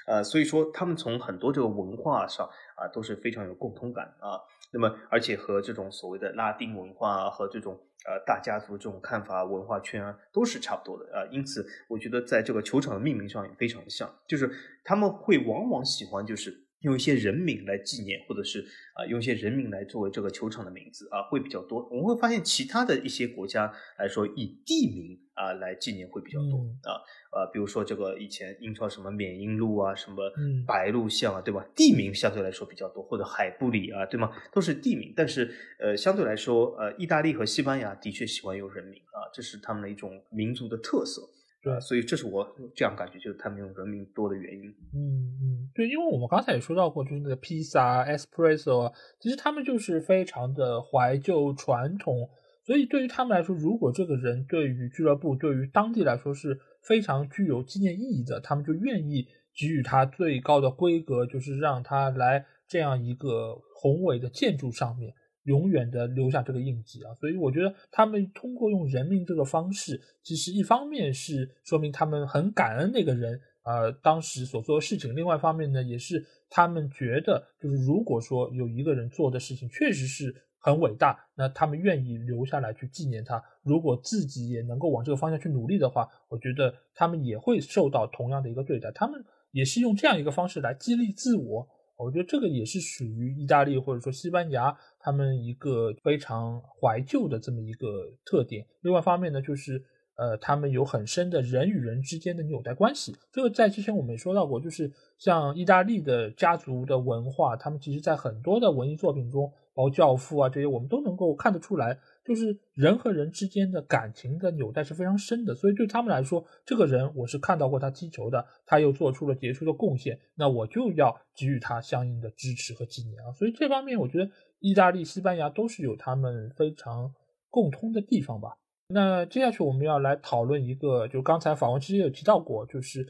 呃，所以说他们从很多这个文化上啊都是非常有共通感啊。那么，而且和这种所谓的拉丁文化和这种呃大家族这种看法文化圈啊都是差不多的啊。因此，我觉得在这个球场的命名上也非常的像，就是他们会往往喜欢就是用一些人名来纪念，或者是啊用一些人名来作为这个球场的名字啊会比较多。我们会发现其他的一些国家来说以地名。啊，来纪念会比较多啊，啊，比如说这个以前英超什么缅因路啊，什么白鹿巷啊，对吧？地名相对来说比较多，或者海布里啊，对吗？都是地名。但是呃，相对来说，呃，意大利和西班牙的确喜欢用人名啊，这是他们的一种民族的特色。对，所以这是我这样感觉，就是他们用人名多的原因。嗯嗯，对，因为我们刚才也说到过，就是那个披萨、espresso 啊，其实他们就是非常的怀旧传统。所以对于他们来说，如果这个人对于俱乐部、对于当地来说是非常具有纪念意义的，他们就愿意给予他最高的规格，就是让他来这样一个宏伟的建筑上面永远的留下这个印记啊。所以我觉得他们通过用人命这个方式，其实一方面是说明他们很感恩那个人呃当时所做的事情，另外一方面呢，也是他们觉得就是如果说有一个人做的事情确实是。很伟大，那他们愿意留下来去纪念他。如果自己也能够往这个方向去努力的话，我觉得他们也会受到同样的一个对待。他们也是用这样一个方式来激励自我。我觉得这个也是属于意大利或者说西班牙他们一个非常怀旧的这么一个特点。另外一方面呢，就是呃，他们有很深的人与人之间的纽带关系。这个在之前我们也说到过，就是像意大利的家族的文化，他们其实在很多的文艺作品中。包括教父啊，这些我们都能够看得出来，就是人和人之间的感情的纽带是非常深的。所以对他们来说，这个人我是看到过他踢球的，他又做出了杰出的贡献，那我就要给予他相应的支持和纪念啊。所以这方面，我觉得意大利、西班牙都是有他们非常共通的地方吧。那接下去我们要来讨论一个，就刚才访问其实有提到过，就是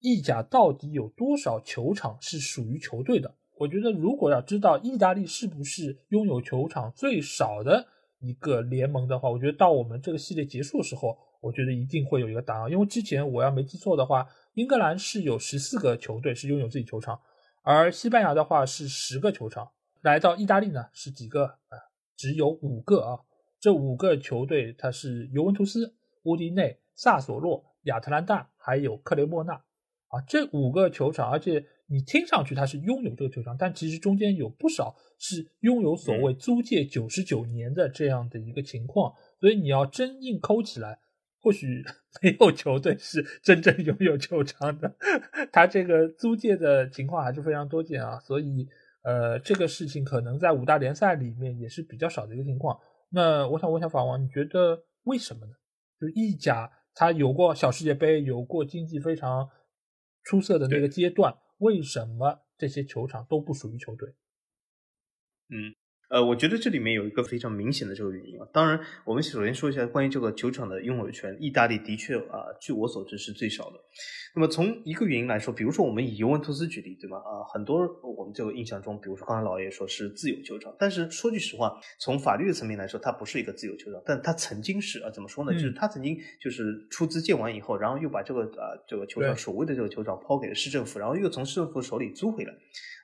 意甲到底有多少球场是属于球队的。我觉得，如果要知道意大利是不是拥有球场最少的一个联盟的话，我觉得到我们这个系列结束的时候，我觉得一定会有一个答案。因为之前我要没记错的话，英格兰是有十四个球队是拥有自己球场，而西班牙的话是十个球场。来到意大利呢是几个啊？只有五个啊。这五个球队它是尤文图斯、乌迪内、萨索洛、亚特兰大还有克雷莫纳啊。这五个球场，而且。你听上去他是拥有这个球场，但其实中间有不少是拥有所谓租借九十九年的这样的一个情况，所以你要真硬抠起来，或许 没有球队是真正拥有球场的，他这个租借的情况还是非常多见啊，所以呃这个事情可能在五大联赛里面也是比较少的一个情况。那我想问一下法王，你觉得为什么呢？就是意甲他有过小世界杯，有过经济非常出色的那个阶段。为什么这些球场都不属于球队？嗯。呃，我觉得这里面有一个非常明显的这个原因啊。当然，我们首先说一下关于这个球场的拥有权，意大利的确啊，据我所知是最少的。那么从一个原因来说，比如说我们以尤文图斯举例，对吗？啊，很多我们这个印象中，比如说刚才老爷说是自由球场，但是说句实话，从法律的层面来说，它不是一个自由球场，但它曾经是啊，怎么说呢？就是它曾经就是出资建完以后，然后又把这个啊这个球场所谓的这个球场抛给了市政府，然后又从市政府手里租回来。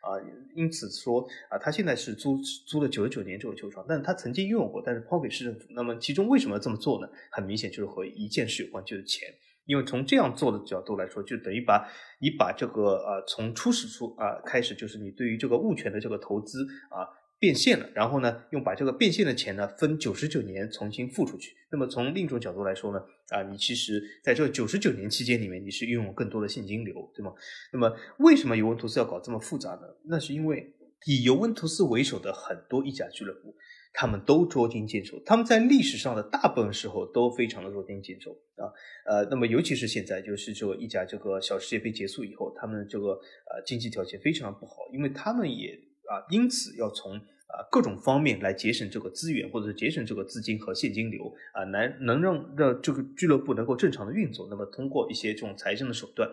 啊，因此说啊，他现在是租租了九十九年这个球场，但是他曾经拥有过，但是抛给市政府。那么其中为什么要这么做呢？很明显就是和一件事有关，就是钱。因为从这样做的角度来说，就等于把你把这个呃从初始出啊开始，就是你对于这个物权的这个投资啊。变现了，然后呢，用把这个变现的钱呢分九十九年重新付出去。那么从另一种角度来说呢，啊，你其实在这九十九年期间里面，你是拥有更多的现金流，对吗？那么为什么尤文图斯要搞这么复杂呢？那是因为以尤文图斯为首的很多意甲俱乐部，他们都捉襟见肘，他们在历史上的大部分时候都非常的捉襟见肘啊。呃，那么尤其是现在，就是这个意甲这个小世界杯结束以后，他们这个呃经济条件非常不好，因为他们也啊，因此要从啊，各种方面来节省这个资源，或者是节省这个资金和现金流啊，能能让让这个俱乐部能够正常的运作。那么通过一些这种财政的手段，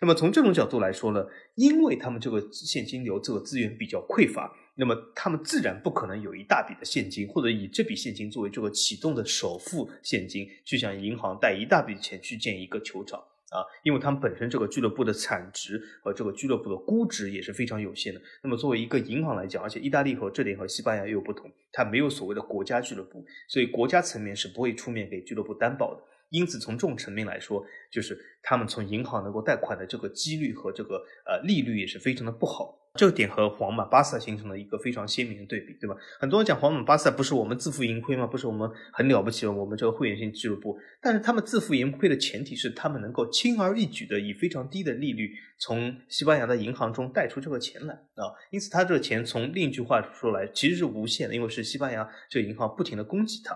那么从这种角度来说呢，因为他们这个现金流这个资源比较匮乏，那么他们自然不可能有一大笔的现金，或者以这笔现金作为这个启动的首付现金，去向银行贷一大笔钱去建一个球场。啊，因为他们本身这个俱乐部的产值和这个俱乐部的估值也是非常有限的。那么作为一个银行来讲，而且意大利和这点和西班牙也有不同，它没有所谓的国家俱乐部，所以国家层面是不会出面给俱乐部担保的。因此，从这种层面来说，就是他们从银行能够贷款的这个几率和这个呃利率也是非常的不好。这个点和皇马、巴萨形成了一个非常鲜明的对比，对吧？很多人讲皇马、巴萨不是我们自负盈亏吗？不是我们很了不起吗？我们这个会员性俱乐部，但是他们自负盈亏的前提是他们能够轻而易举的以非常低的利率从西班牙的银行中贷出这个钱来啊。因此，他这个钱从另一句话说来其实是无限的，因为是西班牙这个银行不停的供给他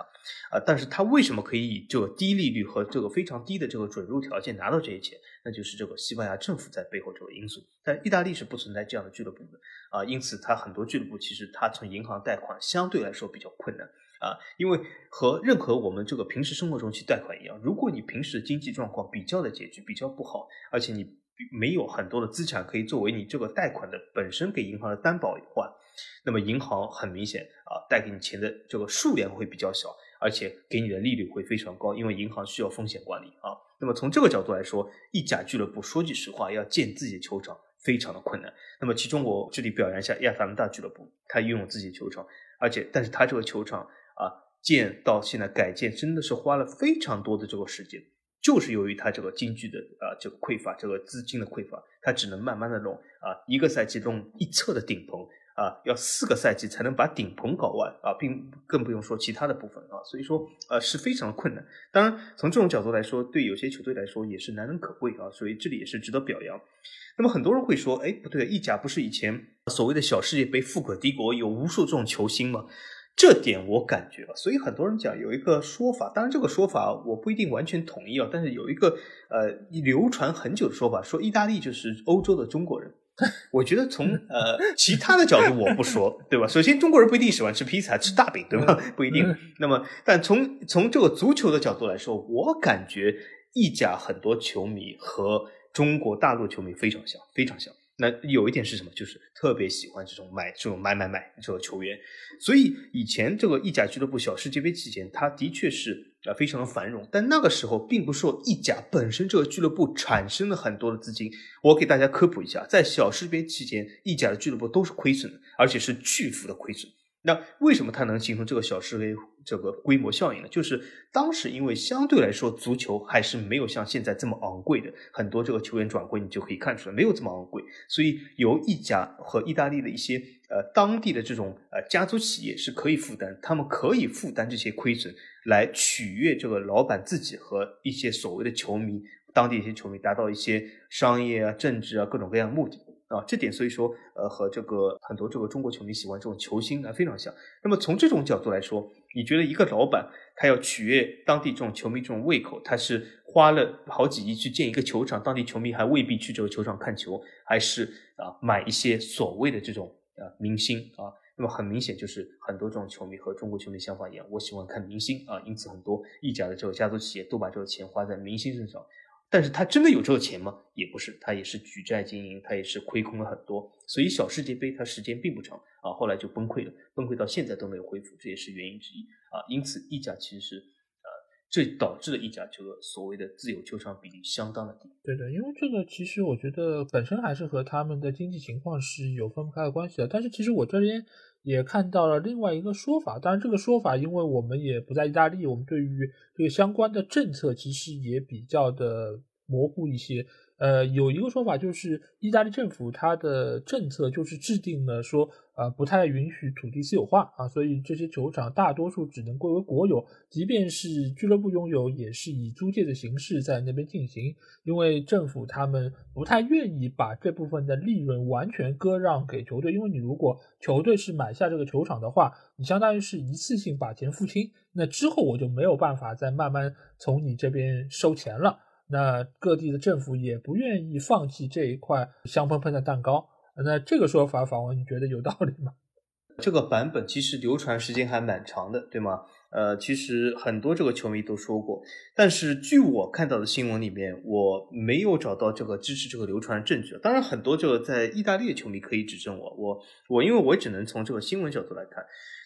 啊。但是他为什么可以以这个低利率和这个非常低的这个准入条件拿到这些钱？那就是这个西班牙政府在背后这个因素，但意大利是不存在这样的俱乐部的啊，因此它很多俱乐部其实它从银行贷款相对来说比较困难啊，因为和任何我们这个平时生活中去贷款一样，如果你平时经济状况比较的拮据、比较不好，而且你没有很多的资产可以作为你这个贷款的本身给银行的担保的话，那么银行很明显啊贷给你钱的这个数量会比较小。而且给你的利率会非常高，因为银行需要风险管理啊。那么从这个角度来说，意甲俱乐部说句实话，要建自己的球场非常的困难。那么其中我这里表扬一下亚特兰大俱乐部，他拥有自己的球场，而且但是他这个球场啊建到现在改建真的是花了非常多的这个时间，就是由于他这个经济的啊这个匮乏，这个资金的匮乏，他只能慢慢的弄啊一个赛季弄一侧的顶棚。啊，要四个赛季才能把顶棚搞完啊，并更不用说其他的部分啊，所以说呃是非常困难。当然，从这种角度来说，对有些球队来说也是难能可贵啊，所以这里也是值得表扬。那么很多人会说，哎，不对，意甲不是以前所谓的小世界杯富可敌国，有无数这种球星吗？这点我感觉啊，所以很多人讲有一个说法，当然这个说法我不一定完全同意啊，但是有一个呃流传很久的说法，说意大利就是欧洲的中国人。我觉得从呃其他的角度我不说，对吧？首先中国人不一定喜欢吃披萨、吃大饼，对吧？不一定。那么，但从从这个足球的角度来说，我感觉意甲很多球迷和中国大陆球迷非常像，非常像。那有一点是什么？就是特别喜欢这种买这种买买买这个球员。所以以前这个意甲俱乐部小世界杯期间，他的确是啊非常的繁荣。但那个时候并不是说意甲本身这个俱乐部产生了很多的资金。我给大家科普一下，在小世界杯期间，意甲的俱乐部都是亏损的，而且是巨幅的亏损。那为什么它能形成这个小世界杯这个规模效应呢？就是当时因为相对来说足球还是没有像现在这么昂贵的，很多这个球员转会你就可以看出来没有这么昂贵，所以由意甲和意大利的一些呃当地的这种呃家族企业是可以负担，他们可以负担这些亏损来取悦这个老板自己和一些所谓的球迷，当地一些球迷达到一些商业啊、政治啊各种各样的目的。啊，这点所以说，呃，和这个很多这个中国球迷喜欢这种球星啊非常像。那么从这种角度来说，你觉得一个老板他要取悦当地这种球迷这种胃口，他是花了好几亿去建一个球场，当地球迷还未必去这个球场看球，还是啊买一些所谓的这种啊明星啊？那么很明显就是很多这种球迷和中国球迷想法一样，我喜欢看明星啊，因此很多意甲的这个家族企业都把这个钱花在明星身上。但是他真的有这个钱吗？也不是，他也是举债经营，他也是亏空了很多。所以小世界杯他时间并不长啊，后来就崩溃了，崩溃到现在都没有恢复，这也是原因之一啊。因此意甲其实是呃，这导致了意甲这个所谓的自由球场比例相当的低。对的，因为这个其实我觉得本身还是和他们的经济情况是有分不开的关系的。但是其实我这边也看到了另外一个说法，当然这个说法因为我们也不在意大利，我们对于这个相关的政策其实也比较的。模糊一些，呃，有一个说法就是，意大利政府它的政策就是制定了说，呃，不太允许土地私有化啊，所以这些球场大多数只能归为国有，即便是俱乐部拥有，也是以租借的形式在那边进行，因为政府他们不太愿意把这部分的利润完全割让给球队，因为你如果球队是买下这个球场的话，你相当于是一次性把钱付清，那之后我就没有办法再慢慢从你这边收钱了。那各地的政府也不愿意放弃这一块香喷喷的蛋糕。那这个说法，访问你觉得有道理吗？这个版本其实流传时间还蛮长的，对吗？呃，其实很多这个球迷都说过，但是据我看到的新闻里面，我没有找到这个支持这个流传的证据。当然，很多这个在意大利的球迷可以指正我，我我因为我只能从这个新闻角度来看。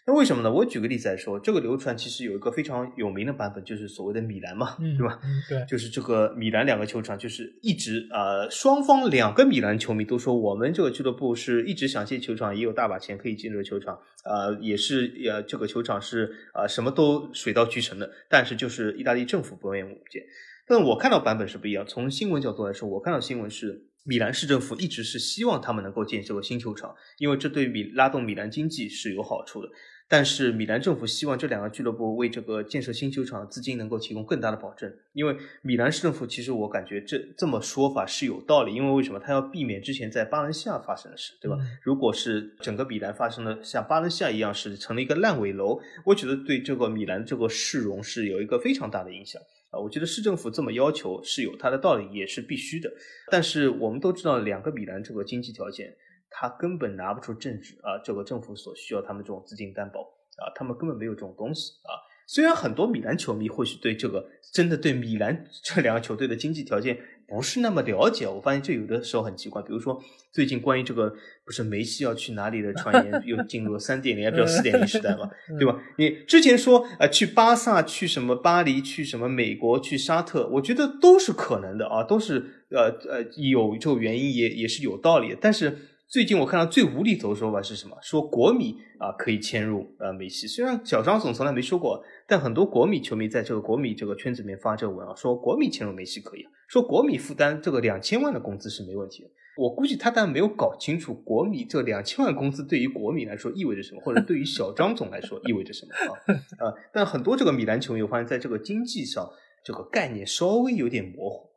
那为什么呢？我举个例子来说，这个流传其实有一个非常有名的版本，就是所谓的米兰嘛，对吧？对，就是这个米兰两个球场，就是一直呃，双方两个米兰球迷都说，我们这个俱乐部是一直想建球场，也有大把钱可以建这个球场，呃，也是呃，这个球场是呃，什么都水到渠成的，但是就是意大利政府不愿意建。但我看到版本是不一样，从新闻角度来说，我看到新闻是米兰市政府一直是希望他们能够建这个新球场，因为这对米拉动米兰经济是有好处的。但是米兰政府希望这两个俱乐部为这个建设新球场的资金能够提供更大的保证，因为米兰市政府其实我感觉这这么说法是有道理，因为为什么他要避免之前在巴伦西亚发生的事，对吧？如果是整个米兰发生了像巴伦西亚一样是成了一个烂尾楼，我觉得对这个米兰这个市容是有一个非常大的影响啊。我觉得市政府这么要求是有它的道理，也是必须的。但是我们都知道，两个米兰这个经济条件。他根本拿不出政治啊，这个政府所需要他们这种资金担保啊，他们根本没有这种东西啊。虽然很多米兰球迷或许对这个真的对米兰这两个球队的经济条件不是那么了解，我发现这有的时候很奇怪。比如说最近关于这个不是梅西要去哪里的传言，又进入了三点零，也不叫四点零时代嘛，对吧？你之前说呃去巴萨、去什么巴黎、去什么美国、去沙特，我觉得都是可能的啊，都是呃呃有这个原因，也也是有道理的，但是。最近我看到最无厘头的说法是什么？说国米啊可以迁入呃梅西。虽然小张总从来没说过，但很多国米球迷在这个国米这个圈子里面发这个文啊，说国米迁入梅西可以，说国米负担这个两千万的工资是没问题的。我估计他但没有搞清楚国米这两千万工资对于国米来说意味着什么，或者对于小张总来说意味着什么啊？呃，但很多这个米兰球迷我发现在这个经济上这个概念稍微有点模糊。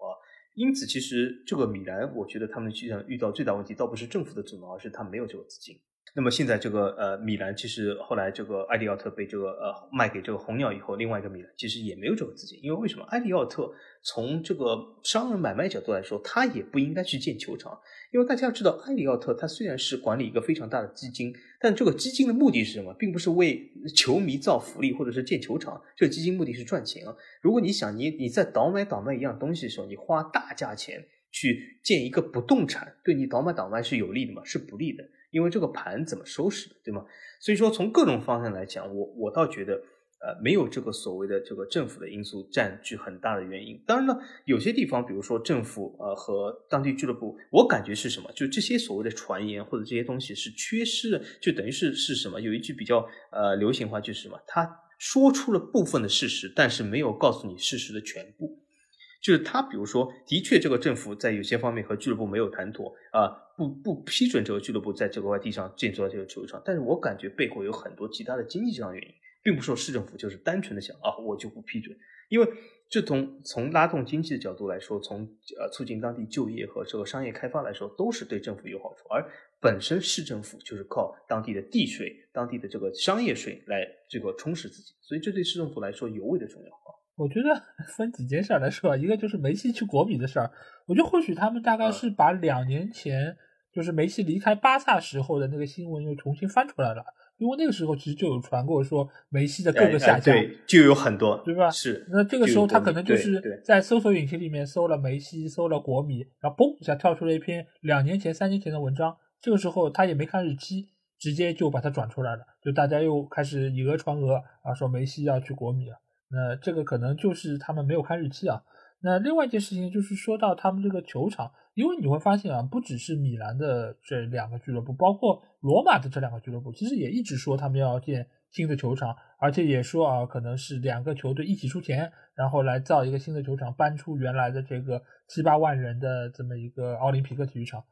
因此，其实这个米兰，我觉得他们实际上遇到最大问题，倒不是政府的阻挠，而是他没有这个资金。那么现在这个呃米兰，其实后来这个埃利奥特被这个呃卖给这个红鸟以后，另外一个米兰其实也没有这个资金，因为为什么？埃利奥特从这个商人买卖角度来说，他也不应该去建球场，因为大家要知道，埃利奥特他虽然是管理一个非常大的基金，但这个基金的目的是什么？并不是为球迷造福利或者是建球场，这个基金目的是赚钱啊。如果你想你你在倒买倒卖一样东西的时候，你花大价钱。去建一个不动产，对你倒买倒卖是有利的吗？是不利的，因为这个盘怎么收拾的，对吗？所以说从各种方向来讲，我我倒觉得，呃，没有这个所谓的这个政府的因素占据很大的原因。当然了，有些地方，比如说政府呃和当地俱乐部，我感觉是什么？就这些所谓的传言或者这些东西是缺失的，就等于是是什么？有一句比较呃流行话就是什么？他说出了部分的事实，但是没有告诉你事实的全部。就是他，比如说，的确，这个政府在有些方面和俱乐部没有谈妥啊，不不批准这个俱乐部在这块地上建造这个球场。但是我感觉背后有很多其他的经济上的原因，并不是说市政府就是单纯的想啊，我就不批准。因为这从从拉动经济的角度来说，从呃促进当地就业和这个商业开发来说，都是对政府有好处。而本身市政府就是靠当地的地税、当地的这个商业税来这个充实自己，所以这对市政府来说尤为的重要啊。我觉得 分几件事来说，一个就是梅西去国米的事儿，我觉得或许他们大概是把两年前就是梅西离开巴萨时候的那个新闻又重新翻出来了，因为那个时候其实就有传过说梅西的各个下家，对，就有很多，对吧？是，那这个时候他可能就是在搜索引擎里面搜了梅西，搜了国米，然后嘣一下跳出了一篇两年前、三年前的文章，这个时候他也没看日期，直接就把它转出来了，就大家又开始以讹传讹啊，说梅西要去国米了。那这个可能就是他们没有看日期啊。那另外一件事情就是说到他们这个球场，因为你会发现啊，不只是米兰的这两个俱乐部，包括罗马的这两个俱乐部，其实也一直说他们要建新的球场，而且也说啊，可能是两个球队一起出钱，然后来造一个新的球场，搬出原来的这个七八万人的这么一个奥林匹克体育场。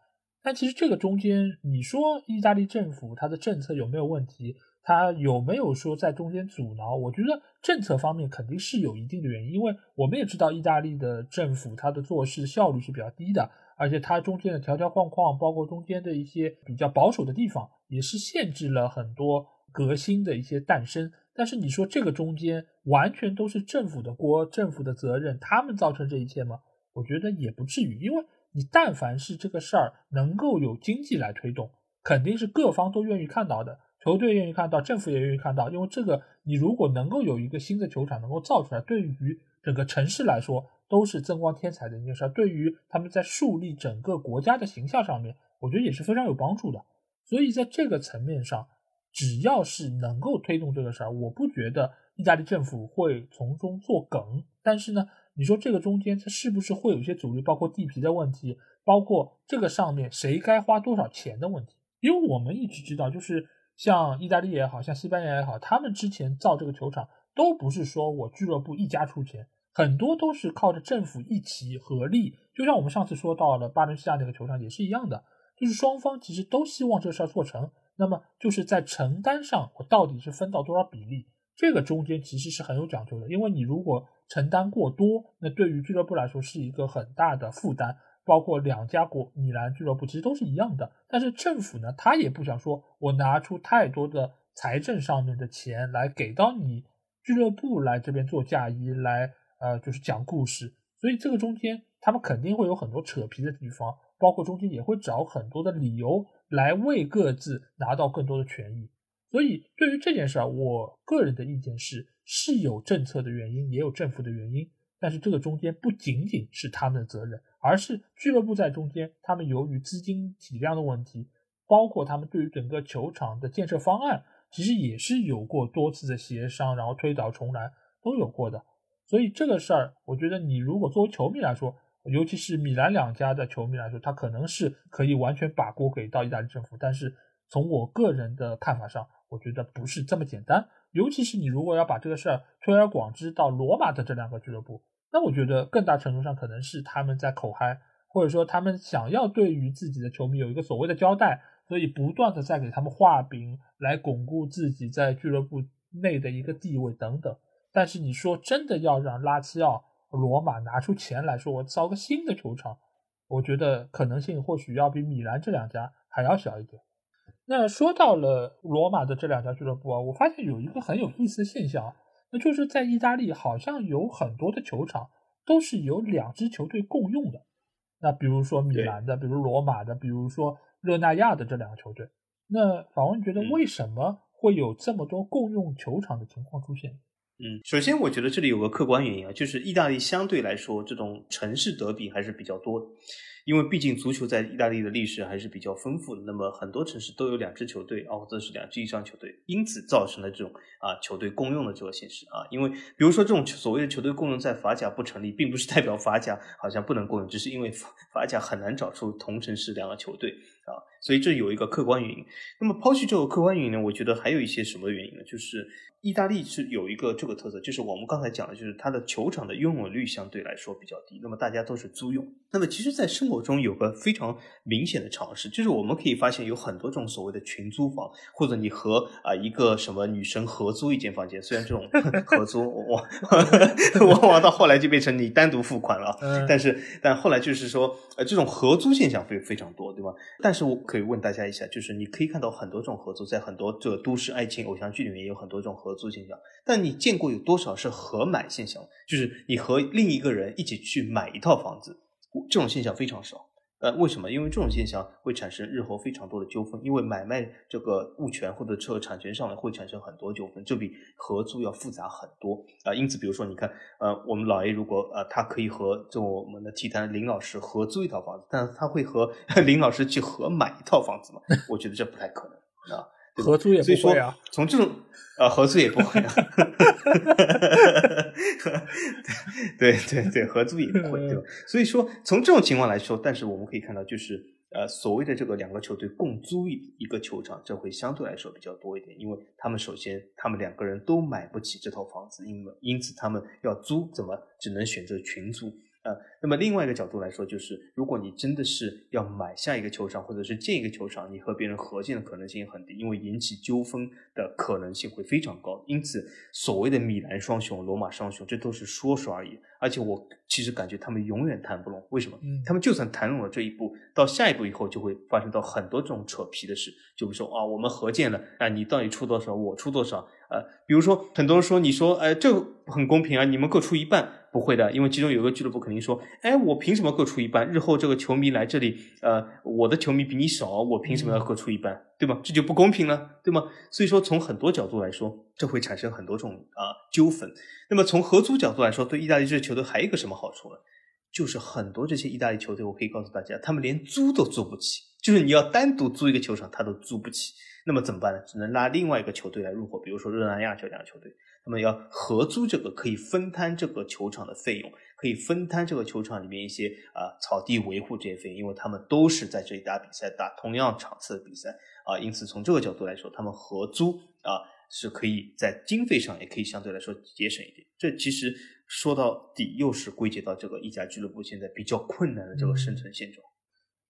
但其实这个中间，你说意大利政府它的政策有没有问题？他有没有说在中间阻挠？我觉得政策方面肯定是有一定的原因，因为我们也知道意大利的政府它的做事效率是比较低的，而且它中间的条条框框，包括中间的一些比较保守的地方，也是限制了很多革新的一些诞生。但是你说这个中间完全都是政府的锅、政府的责任，他们造成这一切吗？我觉得也不至于，因为你但凡是这个事儿能够有经济来推动，肯定是各方都愿意看到的。球队愿意看到，政府也愿意看到，因为这个，你如果能够有一个新的球场能够造出来，对于整个城市来说都是增光添彩的一件事。对于他们在树立整个国家的形象上面，我觉得也是非常有帮助的。所以在这个层面上，只要是能够推动这个事儿，我不觉得意大利政府会从中作梗。但是呢，你说这个中间它是不是会有一些阻力？包括地皮的问题，包括这个上面谁该花多少钱的问题？因为我们一直知道，就是。像意大利也好像西班牙也好，他们之前造这个球场都不是说我俱乐部一家出钱，很多都是靠着政府一起合力。就像我们上次说到了巴伦西亚那个球场也是一样的，就是双方其实都希望这事儿做成。那么就是在承担上，我到底是分到多少比例？这个中间其实是很有讲究的，因为你如果承担过多，那对于俱乐部来说是一个很大的负担。包括两家国米兰俱乐部其实都是一样的，但是政府呢，他也不想说我拿出太多的财政上面的钱来给到你俱乐部来这边做嫁衣，来呃就是讲故事，所以这个中间他们肯定会有很多扯皮的地方，包括中间也会找很多的理由来为各自拿到更多的权益。所以对于这件事儿，我个人的意见是是有政策的原因，也有政府的原因，但是这个中间不仅仅是他们的责任。而是俱乐部在中间，他们由于资金体量的问题，包括他们对于整个球场的建设方案，其实也是有过多次的协商，然后推倒重来都有过的。所以这个事儿，我觉得你如果作为球迷来说，尤其是米兰两家的球迷来说，他可能是可以完全把锅给到意大利政府。但是从我个人的看法上，我觉得不是这么简单。尤其是你如果要把这个事儿推而广之到罗马的这两个俱乐部。那我觉得更大程度上可能是他们在口嗨，或者说他们想要对于自己的球迷有一个所谓的交代，所以不断的在给他们画饼，来巩固自己在俱乐部内的一个地位等等。但是你说真的要让拉齐奥、罗马拿出钱来说我造个新的球场，我觉得可能性或许要比米兰这两家还要小一点。那说到了罗马的这两家俱乐部啊，我发现有一个很有意思的现象。那就是在意大利，好像有很多的球场都是由两支球队共用的。那比如说米兰的，比如罗马的，比如说热那亚的这两个球队。那访问觉得为什么会有这么多共用球场的情况出现？嗯，首先我觉得这里有个客观原因啊，就是意大利相对来说这种城市德比还是比较多的。因为毕竟足球在意大利的历史还是比较丰富的，那么很多城市都有两支球队啊，或者是两支以上球队，因此造成了这种啊球队共用的这个形式啊。因为比如说这种所谓的球队共用在法甲不成立，并不是代表法甲好像不能共用，只是因为法法甲很难找出同城市两个球队啊，所以这有一个客观原因。那么抛弃这个客观原因呢，我觉得还有一些什么原因呢？就是。意大利是有一个这个特色，就是我们刚才讲的，就是它的球场的拥有率相对来说比较低，那么大家都是租用。那么其实，在生活中有个非常明显的常识，就是我们可以发现有很多这种所谓的群租房，或者你和啊一个什么女生合租一间房间，虽然这种 合租往往往到后来就变成你单独付款了，但是但后来就是说，呃，这种合租现象非非常多，对吧？但是我可以问大家一下，就是你可以看到很多这种合租，在很多这个都市爱情偶像剧里面也有很多这种合。租现象，但你见过有多少是合买现象？就是你和另一个人一起去买一套房子，这种现象非常少。呃，为什么？因为这种现象会产生日后非常多的纠纷，因为买卖这个物权或者这产权上面会产生很多纠纷，这比合租要复杂很多啊。因此，比如说，你看，呃，我们老 A 如果呃他可以和这我们的体坛林老师合租一套房子，但是他会和 林老师去合买一套房子吗？我觉得这不太可能啊。合租也不会啊，从这种。啊，合租也不会，对对对，合租也不会，对吧？所以说，从这种情况来说，但是我们可以看到，就是呃，所谓的这个两个球队共租一一个球场，这会相对来说比较多一点，因为他们首先他们两个人都买不起这套房子，因为因此他们要租，怎么只能选择群租。呃，那么另外一个角度来说，就是如果你真的是要买下一个球场，或者是建一个球场，你和别人合建的可能性也很低，因为引起纠纷的可能性会非常高。因此，所谓的米兰双雄、罗马双雄，这都是说说而已。而且我其实感觉他们永远谈不拢。为什么？他们就算谈拢了这一步，到下一步以后就会发生到很多这种扯皮的事，就比如说啊，我们合建了，啊，你到底出多少，我出多少。呃，比如说，很多人说，你说，哎，这很公平啊，你们各出一半，不会的，因为其中有个俱乐部肯定说，哎，我凭什么各出一半？日后这个球迷来这里，呃，我的球迷比你少，我凭什么要各出一半？对吗？这就不公平了，对吗？所以说，从很多角度来说，这会产生很多种啊纠纷。那么从合租角度来说，对意大利这支球队还有一个什么好处呢？就是很多这些意大利球队，我可以告诉大家，他们连租都租不起，就是你要单独租一个球场，他都租不起。那么怎么办呢？只能拉另外一个球队来入伙，比如说热那亚这两个球队，那么要合租这个可以分摊这个球场的费用，可以分摊这个球场里面一些啊草地维护这些费用，因为他们都是在这里打比赛，打同样场次的比赛啊，因此从这个角度来说，他们合租啊是可以在经费上也可以相对来说节省一点。这其实说到底又是归结到这个一家俱乐部现在比较困难的这个生存现状。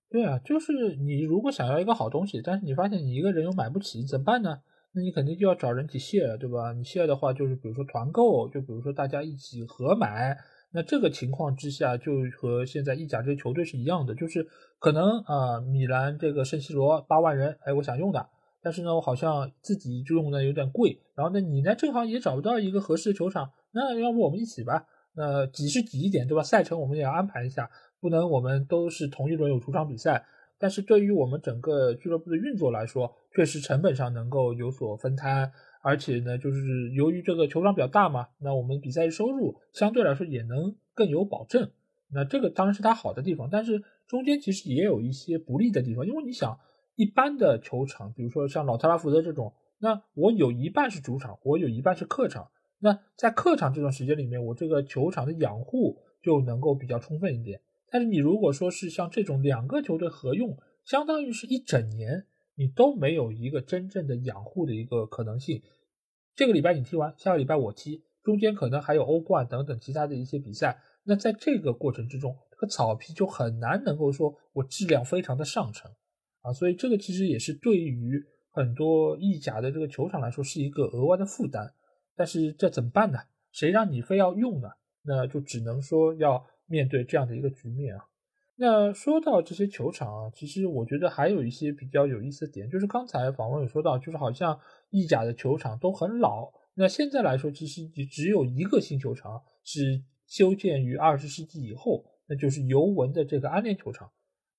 对啊，就是你如果想要一个好东西，但是你发现你一个人又买不起，怎么办呢？那你肯定就要找人去 share，对吧？你 share 的话，就是比如说团购，就比如说大家一起合买。那这个情况之下，就和现在意甲这些球队是一样的，就是可能啊，米兰这个圣西罗八万人，哎，我想用的，但是呢，我好像自己就用的有点贵。然后呢，你呢正好也找不到一个合适的球场，那要不我们一起吧？那挤是挤一点，对吧？赛程我们也要安排一下。不能，我们都是同一轮有主场比赛，但是对于我们整个俱乐部的运作来说，确实成本上能够有所分摊，而且呢，就是由于这个球场比较大嘛，那我们比赛收入相对来说也能更有保证。那这个当然是它好的地方，但是中间其实也有一些不利的地方，因为你想，一般的球场，比如说像老特拉福德这种，那我有一半是主场，我有一半是客场，那在客场这段时间里面，我这个球场的养护就能够比较充分一点。但是你如果说是像这种两个球队合用，相当于是一整年你都没有一个真正的养护的一个可能性。这个礼拜你踢完，下个礼拜我踢，中间可能还有欧冠等等其他的一些比赛。那在这个过程之中，这个草皮就很难能够说我质量非常的上乘啊。所以这个其实也是对于很多意甲的这个球场来说是一个额外的负担。但是这怎么办呢？谁让你非要用呢？那就只能说要。面对这样的一个局面啊，那说到这些球场啊，其实我觉得还有一些比较有意思的点，就是刚才访问有说到，就是好像意甲的球场都很老。那现在来说，其实只只有一个新球场是修建于二十世纪以后，那就是尤文的这个安联球场。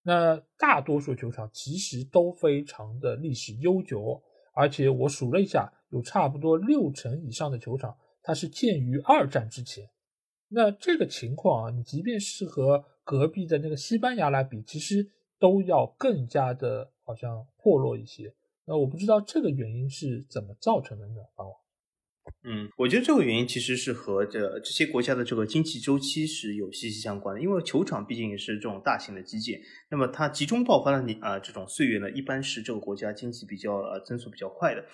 那大多数球场其实都非常的历史悠久，而且我数了一下，有差不多六成以上的球场。它是建于二战之前。那这个情况啊，你即便是和隔壁的那个西班牙来比，其实都要更加的好像破落一些。那我不知道这个原因是怎么造成的呢？啊。嗯，我觉得这个原因其实是和这这些国家的这个经济周期是有息息相关的。因为球场毕竟是这种大型的基建，那么它集中爆发的你啊这种岁月呢，一般是这个国家经济比较呃增速比较快的。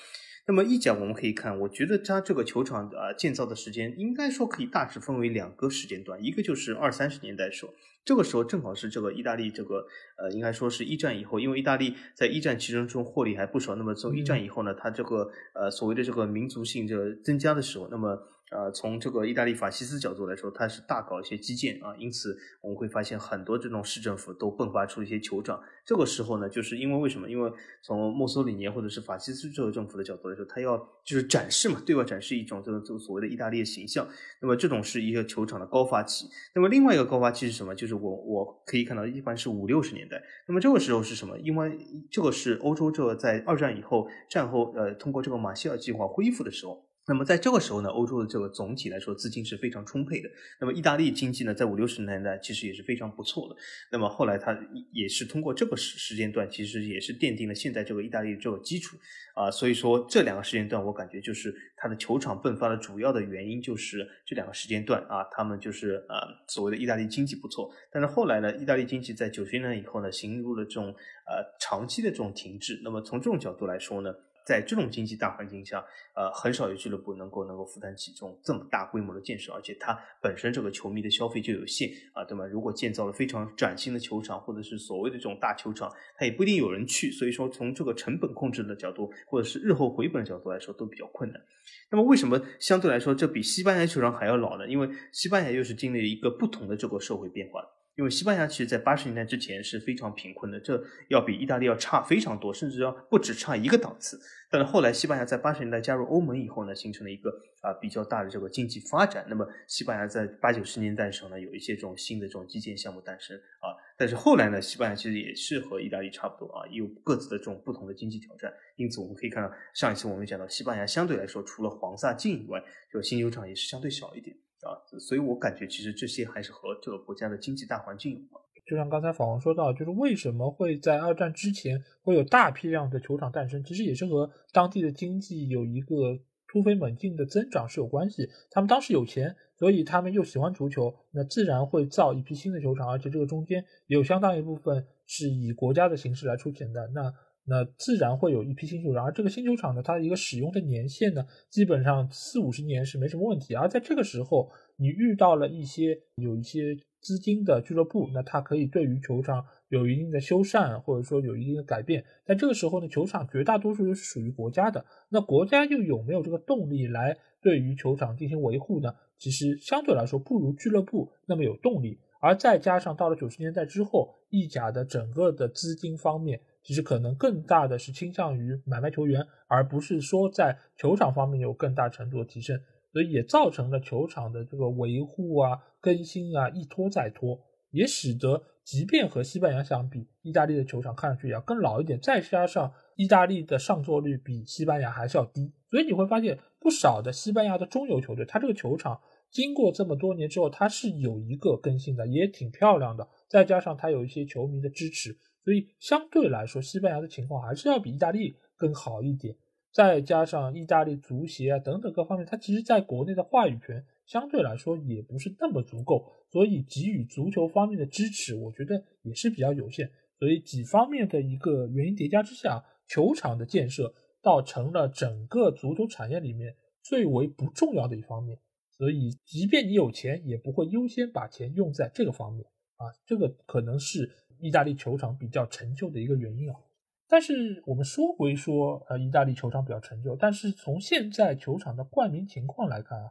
那么意甲我们可以看，我觉得它这个球场啊建造的时间应该说可以大致分为两个时间段，一个就是二三十年代时候，这个时候正好是这个意大利这个呃应该说是一战以后，因为意大利在一战其中中获利还不少，那么从一战以后呢，它这个呃所谓的这个民族性这个增加的时候，那么。呃，从这个意大利法西斯角度来说，它是大搞一些基建啊，因此我们会发现很多这种市政府都迸发出一些酋长。这个时候呢，就是因为为什么？因为从墨索里尼或者是法西斯这个政府的角度来说，他要就是展示嘛，对外展示一种这个这个所谓的意大利的形象。那么这种是一个球场的高发期。那么另外一个高发期是什么？就是我我可以看到，一般是五六十年代。那么这个时候是什么？因为这个是欧洲这个在二战以后战后呃通过这个马歇尔计划恢复的时候。那么在这个时候呢，欧洲的这个总体来说资金是非常充沛的。那么意大利经济呢，在五六十年代其实也是非常不错的。那么后来它也是通过这个时时间段，其实也是奠定了现在这个意大利这个基础啊。所以说这两个时间段，我感觉就是它的球场迸发的主要的原因就是这两个时间段啊，他们就是呃所谓的意大利经济不错。但是后来呢，意大利经济在九十年代以后呢，陷入了这种呃长期的这种停滞。那么从这种角度来说呢。在这种经济大环境下，呃，很少有俱乐部能够能够负担起这种这么大规模的建设，而且它本身这个球迷的消费就有限啊，对吗？如果建造了非常崭新的球场，或者是所谓的这种大球场，它也不一定有人去。所以说，从这个成本控制的角度，或者是日后回本的角度来说，都比较困难。那么，为什么相对来说这比西班牙球场还要老呢？因为西班牙又是经历了一个不同的这个社会变化。因为西班牙其实，在八十年代之前是非常贫困的，这要比意大利要差非常多，甚至要不止差一个档次。但是后来，西班牙在八十年代加入欧盟以后呢，形成了一个啊比较大的这个经济发展。那么，西班牙在八九十年代的时候呢，有一些这种新的这种基建项目诞生啊。但是后来呢，西班牙其实也是和意大利差不多啊，有各自的这种不同的经济挑战。因此，我们可以看到上一次我们讲到，西班牙相对来说，除了黄萨近以外，就新球场也是相对小一点啊。所以我感觉，其实这些还是和这个国家的经济大环境有关。就像刚才访问说到，就是为什么会在二战之前会有大批量的球场诞生，其实也是和当地的经济有一个突飞猛进的增长是有关系。他们当时有钱，所以他们又喜欢足球，那自然会造一批新的球场，而且这个中间有相当一部分是以国家的形式来出钱的。那那自然会有一批新球场，而这个新球场呢，它的一个使用的年限呢，基本上四五十年是没什么问题。而在这个时候，你遇到了一些有一些。资金的俱乐部，那它可以对于球场有一定的修缮，或者说有一定的改变。在这个时候呢，球场绝大多数又是属于国家的，那国家又有没有这个动力来对于球场进行维护呢？其实相对来说不如俱乐部那么有动力。而再加上到了九十年代之后，意甲的整个的资金方面，其实可能更大的是倾向于买卖球员，而不是说在球场方面有更大程度的提升。所以也造成了球场的这个维护啊、更新啊一拖再拖，也使得即便和西班牙相比，意大利的球场看上去也要更老一点。再加上意大利的上座率比西班牙还是要低，所以你会发现不少的西班牙的中游球队，它这个球场经过这么多年之后，它是有一个更新的，也挺漂亮的。再加上它有一些球迷的支持，所以相对来说，西班牙的情况还是要比意大利更好一点。再加上意大利足协啊等等各方面，它其实在国内的话语权相对来说也不是那么足够，所以给予足球方面的支持，我觉得也是比较有限。所以几方面的一个原因叠加之下，球场的建设倒成了整个足球产业里面最为不重要的一方面。所以，即便你有钱，也不会优先把钱用在这个方面啊。这个可能是意大利球场比较陈旧的一个原因啊。但是我们说回说，呃，意大利球场比较陈旧，但是从现在球场的冠名情况来看啊，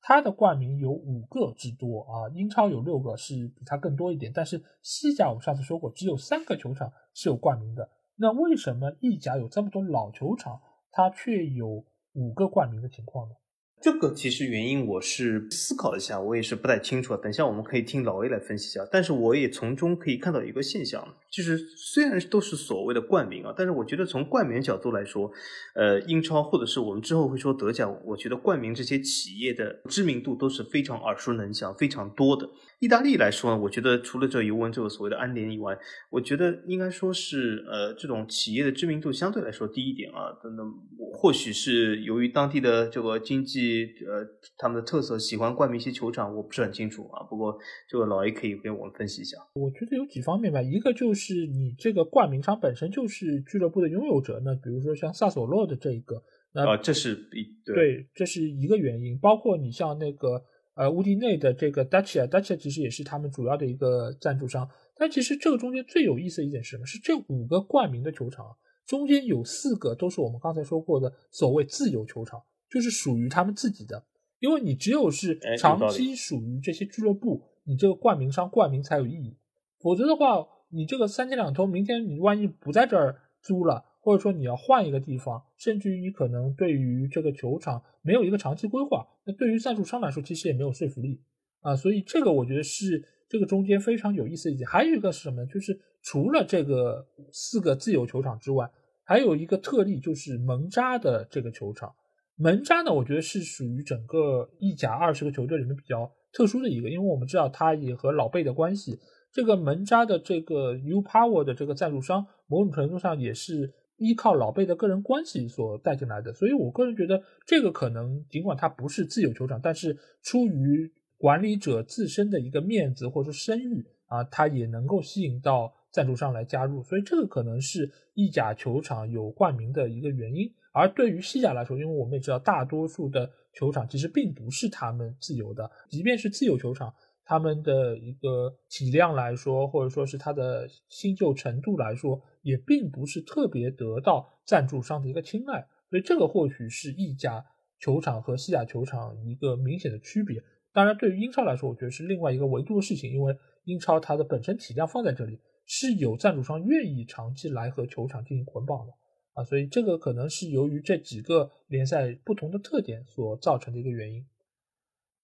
它的冠名有五个之多啊，英超有六个，是比它更多一点。但是西甲我们上次说过，只有三个球场是有冠名的。那为什么意甲有这么多老球场，它却有五个冠名的情况呢？这个其实原因我是思考了一下，我也是不太清楚。等下我们可以听老 A 来分析一下。但是我也从中可以看到一个现象，就是虽然都是所谓的冠名啊，但是我觉得从冠名角度来说，呃，英超或者是我们之后会说德甲，我觉得冠名这些企业的知名度都是非常耳熟能详、非常多的。意大利来说呢，我觉得除了这尤文这个所谓的安联以外，我觉得应该说是呃这种企业的知名度相对来说低一点啊。等等或许是由于当地的这个经济呃他们的特色，喜欢冠名一些球场，我不是很清楚啊。不过这个老 A 可以给我们分析一下。我觉得有几方面吧，一个就是你这个冠名商本身就是俱乐部的拥有者，那比如说像萨索洛的这一个，那这是一对，这是一个原因。包括你像那个。呃，乌迪内的这个 Dacia，Dacia 其实也是他们主要的一个赞助商。但其实这个中间最有意思的一点是什么？是这五个冠名的球场中间有四个都是我们刚才说过的所谓自由球场，就是属于他们自己的。因为你只有是长期属于这些俱乐部，你这个冠名商冠名才有意义。否则的话，你这个三天两头，明天你万一不在这儿租了。或者说你要换一个地方，甚至于你可能对于这个球场没有一个长期规划，那对于赞助商来说其实也没有说服力啊。所以这个我觉得是这个中间非常有意思的一点。还有一个是什么？就是除了这个四个自由球场之外，还有一个特例就是蒙扎的这个球场。蒙扎呢，我觉得是属于整个意甲二十个球队里面比较特殊的一个，因为我们知道他也和老贝的关系。这个蒙扎的这个 U Power 的这个赞助商，某种程度上也是。依靠老贝的个人关系所带进来的，所以我个人觉得这个可能尽管它不是自有球场，但是出于管理者自身的一个面子或者说声誉啊，它也能够吸引到赞助商来加入，所以这个可能是意甲球场有冠名的一个原因。而对于西甲来说，因为我们也知道大多数的球场其实并不是他们自由的，即便是自由球场。他们的一个体量来说，或者说是它的新旧程度来说，也并不是特别得到赞助商的一个青睐，所以这个或许是意甲球场和西甲球场一个明显的区别。当然，对于英超来说，我觉得是另外一个维度的事情，因为英超它的本身体量放在这里，是有赞助商愿意长期来和球场进行捆绑的啊，所以这个可能是由于这几个联赛不同的特点所造成的一个原因。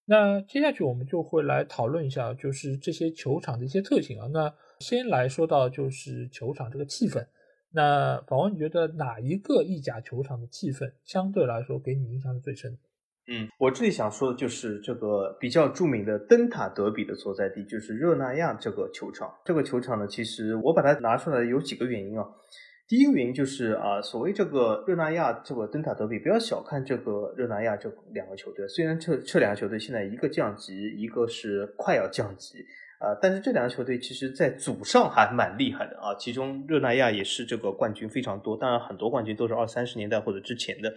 那接下去我们就会来讨论一下，就是这些球场的一些特性啊。那先来说到就是球场这个气氛。那宝宝，你觉得哪一个意甲球场的气氛相对来说给你印象是最深？嗯，我这里想说的就是这个比较著名的灯塔德比的所在地，就是热那亚这个球场。这个球场呢，其实我把它拿出来有几个原因啊。第一个原因就是啊，所谓这个热那亚这个灯塔德比，不要小看这个热那亚这两个球队。虽然这这两个球队现在一个降级，一个是快要降级啊，但是这两个球队其实在祖上还蛮厉害的啊。其中热那亚也是这个冠军非常多，当然很多冠军都是二三十年代或者之前的。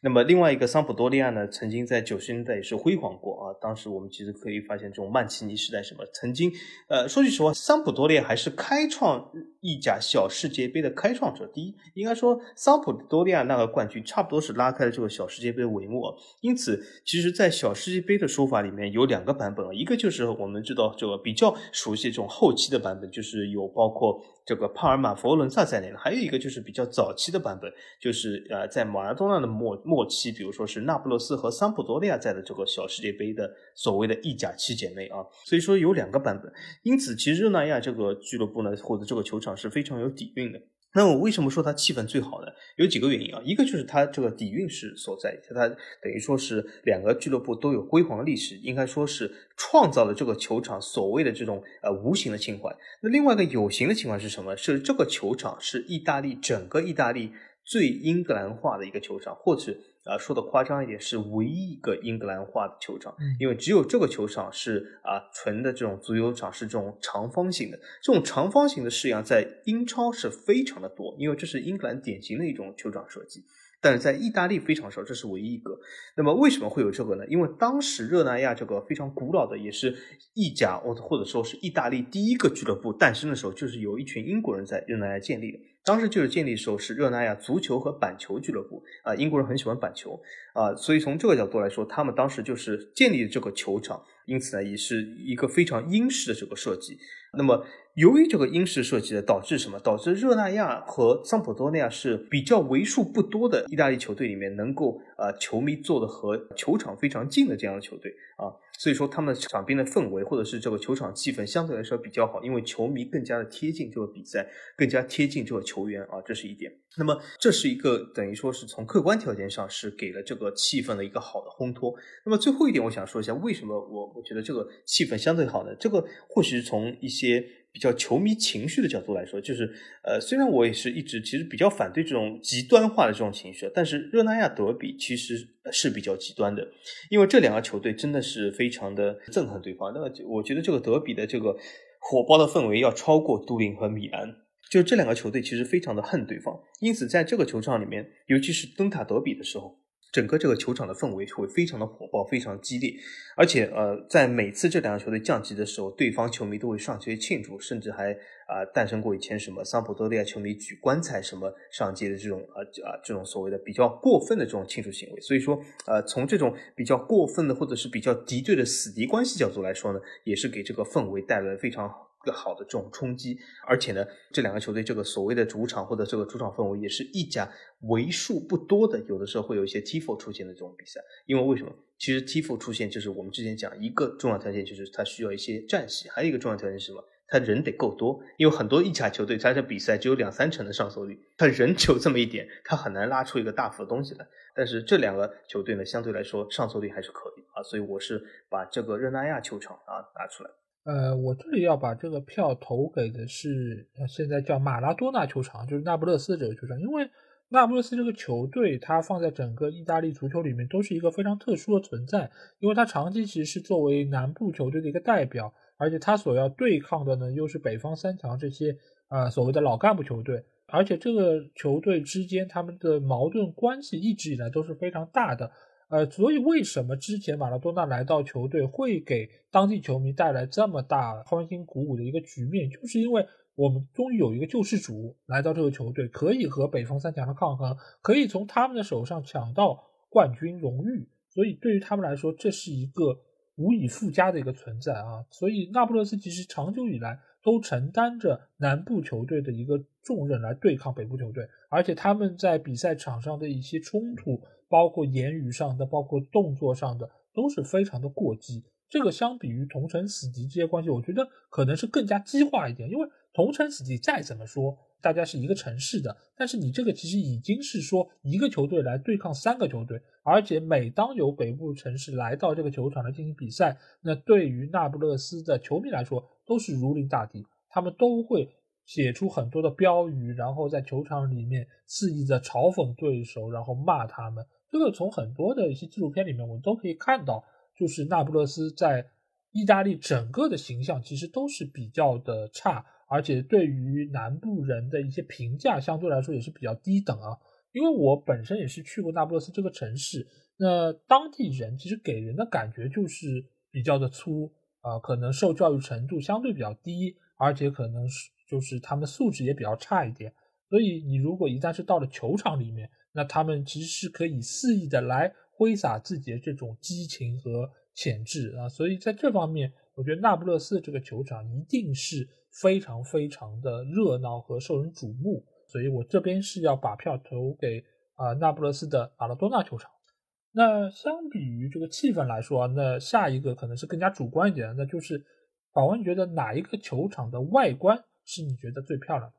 那么另外一个桑普多利亚呢，曾经在九十年代也是辉煌过啊。当时我们其实可以发现，这种曼奇尼时代什么，曾经，呃，说句实话，桑普多利亚还是开创意甲小世界杯的开创者。第一，应该说桑普多利亚那个冠军，差不多是拉开了这个小世界杯的帷幕。因此，其实，在小世界杯的说法里面有两个版本啊，一个就是我们知道这个比较熟悉这种后期的版本，就是有包括。这个帕尔马、佛罗伦萨在内的，还有一个就是比较早期的版本，就是呃，在马拉多纳的末末期，比如说是那不勒斯和桑普多利亚在的这个小世界杯的所谓的意甲七姐妹啊，所以说有两个版本。因此，其实热那亚这个俱乐部呢，或者这个球场是非常有底蕴的。那我为什么说它气氛最好呢？有几个原因啊，一个就是它这个底蕴是所在，它等于说是两个俱乐部都有辉煌历史，应该说是创造了这个球场所谓的这种呃无形的情怀。那另外一个有形的情怀是什么？是这个球场是意大利整个意大利最英格兰化的一个球场，或者。啊，说的夸张一点，是唯一一个英格兰化的球场，因为只有这个球场是啊纯的这种足球场，是这种长方形的。这种长方形的式样在英超是非常的多，因为这是英格兰典型的一种球场设计。但是在意大利非常少，这是唯一一个。那么为什么会有这个呢？因为当时热那亚这个非常古老的，也是意甲或或者说是意大利第一个俱乐部诞生的时候，就是有一群英国人在热那亚建立的。当时就是建立的时候是热那亚足球和板球俱乐部啊，英国人很喜欢板球啊，所以从这个角度来说，他们当时就是建立这个球场，因此呢，也是一个非常英式的这个设计。那么。由于这个英式设计的，导致什么？导致热那亚和桑普多利亚是比较为数不多的意大利球队里面能够呃球迷坐的和球场非常近的这样的球队啊，所以说他们场边的氛围或者是这个球场气氛相对来说比较好，因为球迷更加的贴近这个比赛，更加贴近这个球员啊，这是一点。那么这是一个等于说是从客观条件上是给了这个气氛的一个好的烘托。那么最后一点，我想说一下为什么我我觉得这个气氛相对好呢？这个或许是从一些。比较球迷情绪的角度来说，就是呃，虽然我也是一直其实比较反对这种极端化的这种情绪，但是热那亚德比其实是比较极端的，因为这两个球队真的是非常的憎恨对方。那么我觉得这个德比的这个火爆的氛围要超过都灵和米兰，就这两个球队其实非常的恨对方，因此在这个球场里面，尤其是登塔德比的时候。整个这个球场的氛围会非常的火爆，非常激烈，而且呃，在每次这两个球队降级的时候，对方球迷都会上街庆祝，甚至还啊诞生过以前什么桑普多利亚球迷举棺材什么上街的这种啊啊这种所谓的比较过分的这种庆祝行为。所以说呃，从这种比较过分的或者是比较敌对的死敌关系角度来说呢，也是给这个氛围带来非常。更好的这种冲击，而且呢，这两个球队这个所谓的主场或者这个主场氛围，也是一甲为数不多的，有的时候会有一些 Tifo 出现的这种比赛。因为为什么？其实 Tifo 出现就是我们之前讲一个重要条件，就是它需要一些战席，还有一个重要条件是什么？他人得够多。因为很多意甲球队，他的比赛只有两三成的上座率，他人就这么一点，他很难拉出一个大幅的东西来。但是这两个球队呢，相对来说上座率还是可以啊，所以我是把这个热那亚球场啊拿出来。呃，我这里要把这个票投给的是现在叫马拉多纳球场，就是那不勒斯这个球场。因为那不勒斯这个球队，它放在整个意大利足球里面都是一个非常特殊的存在，因为它长期其实是作为南部球队的一个代表，而且它所要对抗的呢又是北方三强这些呃所谓的老干部球队，而且这个球队之间他们的矛盾关系一直以来都是非常大的。呃，所以为什么之前马拉多纳来到球队会给当地球迷带来这么大欢欣鼓舞的一个局面，就是因为我们终于有一个救世主来到这个球队，可以和北方三强的抗衡，可以从他们的手上抢到冠军荣誉，所以对于他们来说，这是一个无以复加的一个存在啊。所以那不勒斯其实长久以来都承担着南部球队的一个重任来对抗北部球队，而且他们在比赛场上的一些冲突。包括言语上的，包括动作上的，都是非常的过激。这个相比于同城死敌这些关系，我觉得可能是更加激化一点。因为同城死敌再怎么说，大家是一个城市的，但是你这个其实已经是说一个球队来对抗三个球队，而且每当有北部城市来到这个球场来进行比赛，那对于那不勒斯的球迷来说都是如临大敌，他们都会。写出很多的标语，然后在球场里面肆意的嘲讽对手，然后骂他们。这个从很多的一些纪录片里面，我们都可以看到，就是那不勒斯在意大利整个的形象其实都是比较的差，而且对于南部人的一些评价相对来说也是比较低等啊。因为我本身也是去过那不勒斯这个城市，那当地人其实给人的感觉就是比较的粗啊，可能受教育程度相对比较低，而且可能是。就是他们素质也比较差一点，所以你如果一旦是到了球场里面，那他们其实是可以肆意的来挥洒自己的这种激情和潜质啊，所以在这方面，我觉得那不勒斯这个球场一定是非常非常的热闹和受人瞩目，所以我这边是要把票投给啊那不勒斯的马拉多纳球场。那相比于这个气氛来说，那下一个可能是更加主观一点的，那就是宝文觉得哪一个球场的外观？是你觉得最漂亮的？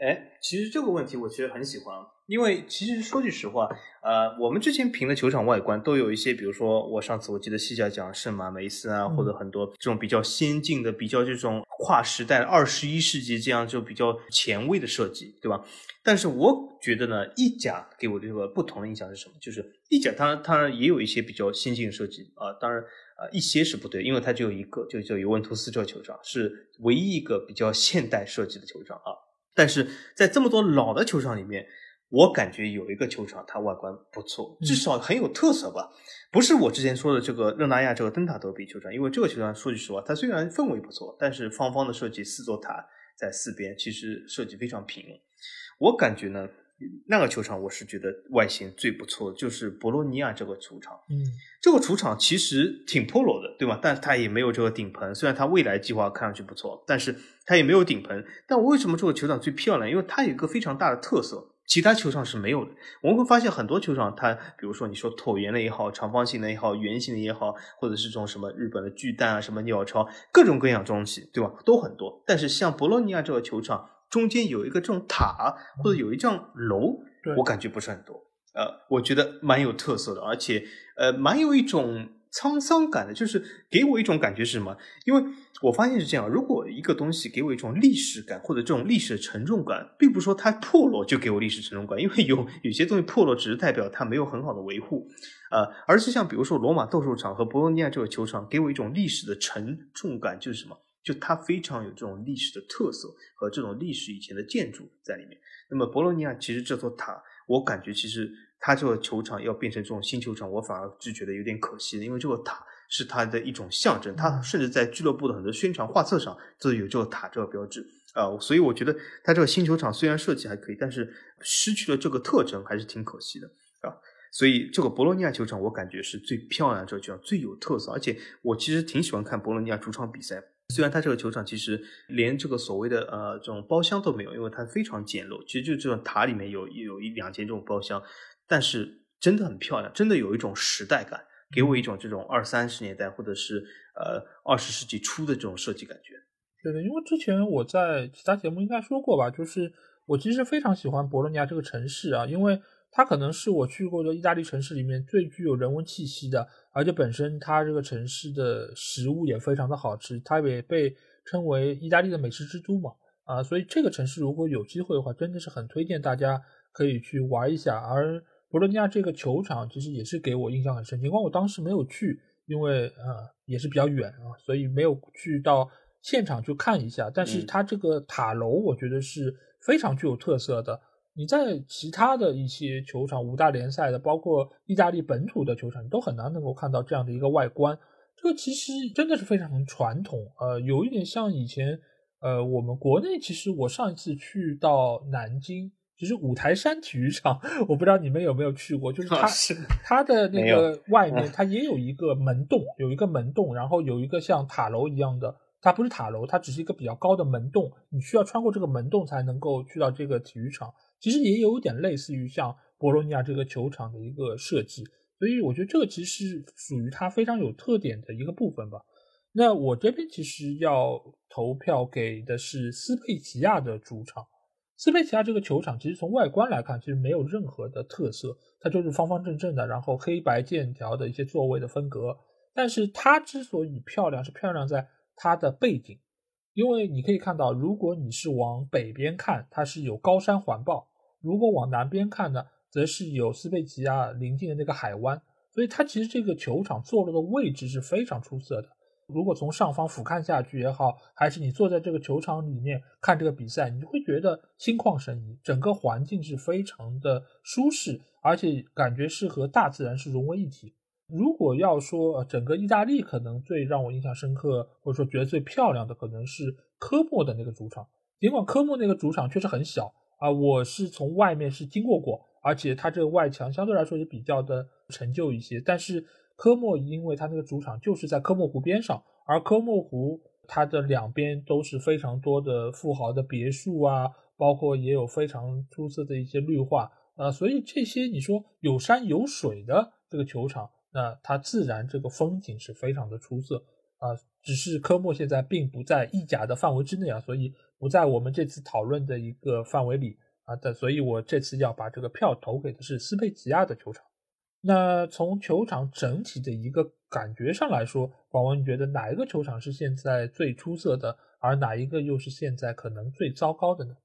哎，其实这个问题我其实很喜欢，因为其实说句实话，呃，我们之前评的球场外观都有一些，比如说我上次我记得西甲讲圣马梅斯啊，或者很多这种比较先进的、比较这种跨时代、二十一世纪这样就比较前卫的设计，对吧？但是我觉得呢，意甲给我的这个不同的印象是什么？就是意甲它它也有一些比较先进的设计啊，当然。啊，一些是不对，因为它只有一个，就叫尤文图斯这个球场是唯一一个比较现代设计的球场啊。但是在这么多老的球场里面，我感觉有一个球场它外观不错，至少很有特色吧。不是我之前说的这个热那亚这个灯塔德比球场，因为这个球场说句实话，它虽然氛围不错，但是方方的设计，四座塔在四边，其实设计非常平。我感觉呢。那个球场我是觉得外形最不错的，就是博洛尼亚这个球场。嗯，这个球场其实挺 polo 的，对吗？但是它也没有这个顶棚。虽然它未来计划看上去不错，但是它也没有顶棚。但我为什么这个球场最漂亮？因为它有一个非常大的特色，其他球场是没有的。我们会发现很多球场，它比如说你说椭圆的也好，长方形的也好，圆形的也好，或者是这种什么日本的巨蛋啊，什么鸟巢，各种各样东西，对吧？都很多。但是像博洛尼亚这个球场，中间有一个这种塔，或者有一幢楼，我感觉不是很多。呃，我觉得蛮有特色的，而且呃，蛮有一种。沧桑感的，就是给我一种感觉是什么？因为我发现是这样，如果一个东西给我一种历史感，或者这种历史的沉重感，并不是说它破落就给我历史沉重感，因为有有些东西破落只是代表它没有很好的维护，呃，而是像比如说罗马斗兽场和博洛尼亚这个球场，给我一种历史的沉重感，就是什么？就它非常有这种历史的特色和这种历史以前的建筑在里面。那么博洛尼亚其实这座塔，我感觉其实。它这个球场要变成这种新球场，我反而是觉得有点可惜的，因为这个塔是它的一种象征，它甚至在俱乐部的很多宣传画册上都有这个塔这个标志啊，所以我觉得它这个新球场虽然设计还可以，但是失去了这个特征还是挺可惜的啊。所以这个博洛尼亚球场我感觉是最漂亮这个球场最有特色，而且我其实挺喜欢看博洛尼亚主场比赛。虽然它这个球场其实连这个所谓的呃这种包厢都没有，因为它非常简陋，其实就这种塔里面有有一两间这种包厢。但是真的很漂亮，真的有一种时代感，给我一种这种二三十年代或者是呃二十世纪初的这种设计感觉。对的，因为之前我在其他节目应该说过吧，就是我其实非常喜欢博洛尼亚这个城市啊，因为它可能是我去过的意大利城市里面最具有人文气息的，而且本身它这个城市的食物也非常的好吃，它也被称为意大利的美食之都嘛，啊，所以这个城市如果有机会的话，真的是很推荐大家可以去玩一下，而。博洛尼亚这个球场其实也是给我印象很深，尽管我当时没有去，因为呃也是比较远啊，所以没有去到现场去看一下。但是它这个塔楼，我觉得是非常具有特色的。你在其他的一些球场，五大联赛的，包括意大利本土的球场，都很难能够看到这样的一个外观。这个其实真的是非常传统，呃，有一点像以前，呃，我们国内其实我上一次去到南京。其实五台山体育场，我不知道你们有没有去过，就是它它的那个外面，它也有一个门洞，有一个门洞，然后有一个像塔楼一样的，它不是塔楼，它只是一个比较高的门洞，你需要穿过这个门洞才能够去到这个体育场。其实也有点类似于像博洛尼亚这个球场的一个设计，所以我觉得这个其实属于它非常有特点的一个部分吧。那我这边其实要投票给的是斯佩齐亚的主场。斯佩齐亚这个球场，其实从外观来看，其实没有任何的特色，它就是方方正正的，然后黑白剑条的一些座位的分隔。但是它之所以漂亮，是漂亮在它的背景，因为你可以看到，如果你是往北边看，它是有高山环抱；如果往南边看呢，则是有斯佩齐亚临近的那个海湾。所以它其实这个球场坐落的位置是非常出色的。如果从上方俯瞰下去也好，还是你坐在这个球场里面看这个比赛，你会觉得心旷神怡，整个环境是非常的舒适，而且感觉是和大自然是融为一体。如果要说整个意大利可能最让我印象深刻，或者说觉得最漂亮的，可能是科莫的那个主场。尽管科莫那个主场确实很小啊，我是从外面是经过过，而且它这个外墙相对来说也比较的陈旧一些，但是。科莫，因为它那个主场就是在科莫湖边上，而科莫湖它的两边都是非常多的富豪的别墅啊，包括也有非常出色的一些绿化啊，所以这些你说有山有水的这个球场，那它自然这个风景是非常的出色啊。只是科莫现在并不在意甲的范围之内啊，所以不在我们这次讨论的一个范围里啊的，所以我这次要把这个票投给的是斯佩齐亚的球场。那从球场整体的一个感觉上来说，广文，你觉得哪一个球场是现在最出色的，而哪一个又是现在可能最糟糕的呢？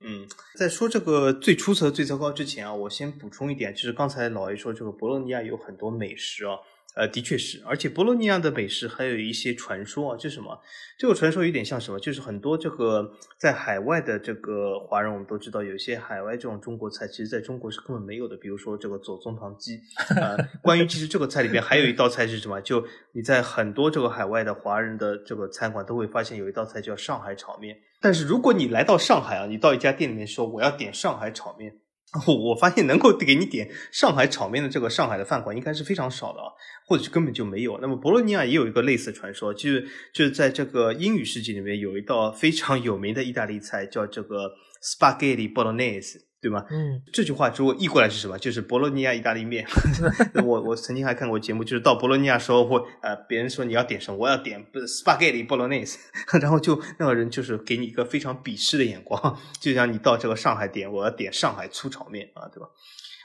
嗯，在说这个最出色、最糟糕之前啊，我先补充一点，就是刚才老爷说这个博洛尼亚有很多美食啊。呃，的确是，而且博洛尼亚的美食还有一些传说啊，就什么？这个传说有点像什么？就是很多这个在海外的这个华人，我们都知道，有些海外这种中国菜，其实在中国是根本没有的。比如说这个左宗棠鸡啊，关于其实这个菜里边还有一道菜是什么？就你在很多这个海外的华人的这个餐馆都会发现有一道菜叫上海炒面。但是如果你来到上海啊，你到一家店里面说我要点上海炒面。我发现能够给你点上海炒面的这个上海的饭馆应该是非常少的啊，或者是根本就没有。那么博洛尼亚也有一个类似传说，就是就是在这个英语世界里面有一道非常有名的意大利菜叫这个 spaghetti bolognese 对吗？嗯，这句话如果译过来是什么？就是博洛尼亚意大利面。我我曾经还看过节目，就是到博洛尼亚时候，会呃，别人说你要点什么，我要点 spaghetti bolognese，然后就那个人就是给你一个非常鄙视的眼光，就像你到这个上海点，我要点上海粗炒面啊，对吧？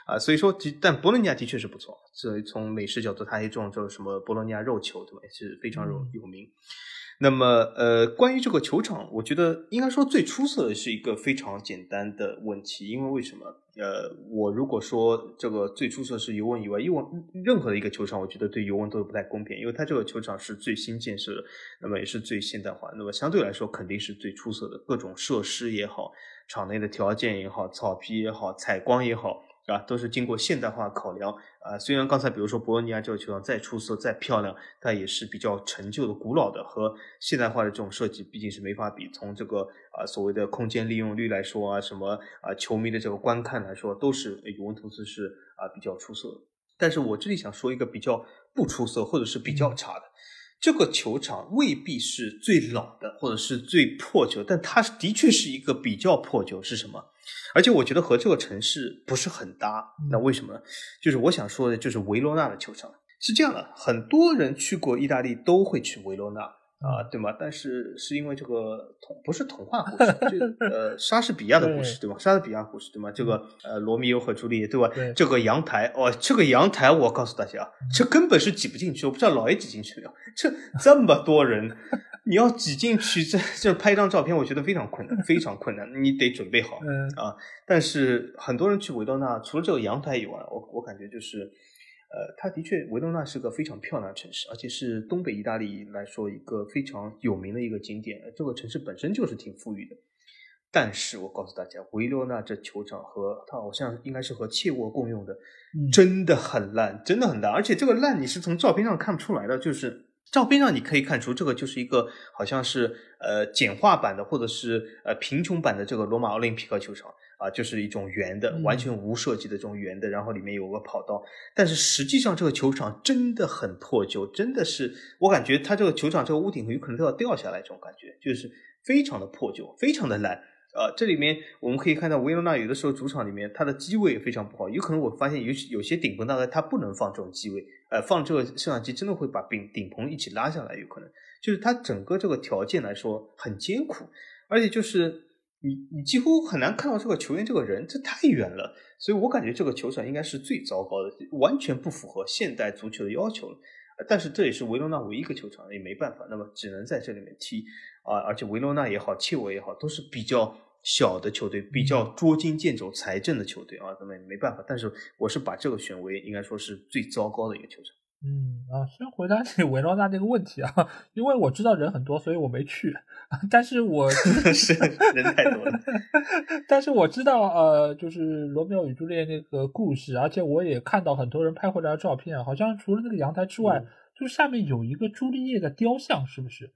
啊，所以说，但博洛尼亚的确是不错，所以从美食角度，它一种就是什么博洛尼亚肉球，对吧？也是非常有有名。那么，呃，关于这个球场，我觉得应该说最出色的是一个非常简单的问题，因为为什么？呃，我如果说这个最出色是尤文以外，尤文任何的一个球场，我觉得对尤文都是不太公平，因为它这个球场是最新建设的，那么也是最现代化，那么相对来说肯定是最出色的，各种设施也好，场内的条件也好，草皮也好，采光也好。啊，都是经过现代化考量啊。虽然刚才比如说博洛尼亚这个球场再出色、再漂亮，它也是比较陈旧的、古老的，和现代化的这种设计毕竟是没法比。从这个啊所谓的空间利用率来说啊，什么啊球迷的这个观看来说，都是尤文图斯是啊比较出色的。但是我这里想说一个比较不出色或者是比较差的，这个球场未必是最老的或者是最破旧，但它的确是一个比较破旧，是什么？而且我觉得和这个城市不是很搭，那为什么呢？就是我想说的，就是维罗纳的球场是这样的，很多人去过意大利都会去维罗纳。啊，对吗？但是是因为这个童不是童话故事，这 呃莎士比亚的故事，对吗？莎士比亚故事，对吗？这个呃罗密欧和朱丽叶，对吧？这个阳台，哦，这个阳台，我告诉大家，这根本是挤不进去，我不知道老爷挤进去没有。这这么多人，你要挤进去，这这拍一张照片，我觉得非常困难，非常困难，你得准备好啊。但是很多人去维多纳，除了这个阳台以外，我我感觉就是。呃，它的确，维罗纳是个非常漂亮的城市，而且是东北意大利来说一个非常有名的一个景点。这个城市本身就是挺富裕的。但是我告诉大家，维罗纳这球场和它好像应该是和切沃共用的，真的很烂，真的很烂。而且这个烂你是从照片上看不出来的，就是照片上你可以看出这个就是一个好像是呃简化版的或者是呃贫穷版的这个罗马奥林匹克球场。啊，就是一种圆的，完全无设计的这种圆的，然后里面有个跑道。但是实际上这个球场真的很破旧，真的是我感觉它这个球场这个屋顶有可能都要掉下来，这种感觉就是非常的破旧，非常的烂。呃，这里面我们可以看到维罗纳有的时候主场里面它的机位非常不好，有可能我发现有有些顶棚大概它不能放这种机位，呃，放这个摄像机真的会把顶顶棚一起拉下来，有可能就是它整个这个条件来说很艰苦，而且就是。你你几乎很难看到这个球员这个人，这太远了，所以我感觉这个球场应该是最糟糕的，完全不符合现代足球的要求了。但是这也是维罗纳唯一一个球场，也没办法，那么只能在这里面踢啊。而且维罗纳也好，切沃也好，都是比较小的球队，比较捉襟见肘、财政的球队啊，那么没办法。但是我是把这个选为应该说是最糟糕的一个球场。嗯啊，先回答你维罗纳这个问题啊，因为我知道人很多，所以我没去。但是我 是人太多了。但是我知道，呃，就是罗密欧与朱丽叶那个故事，而且我也看到很多人拍回来的照片，好像除了那个阳台之外，就下面有一个朱丽叶的雕像，是不是？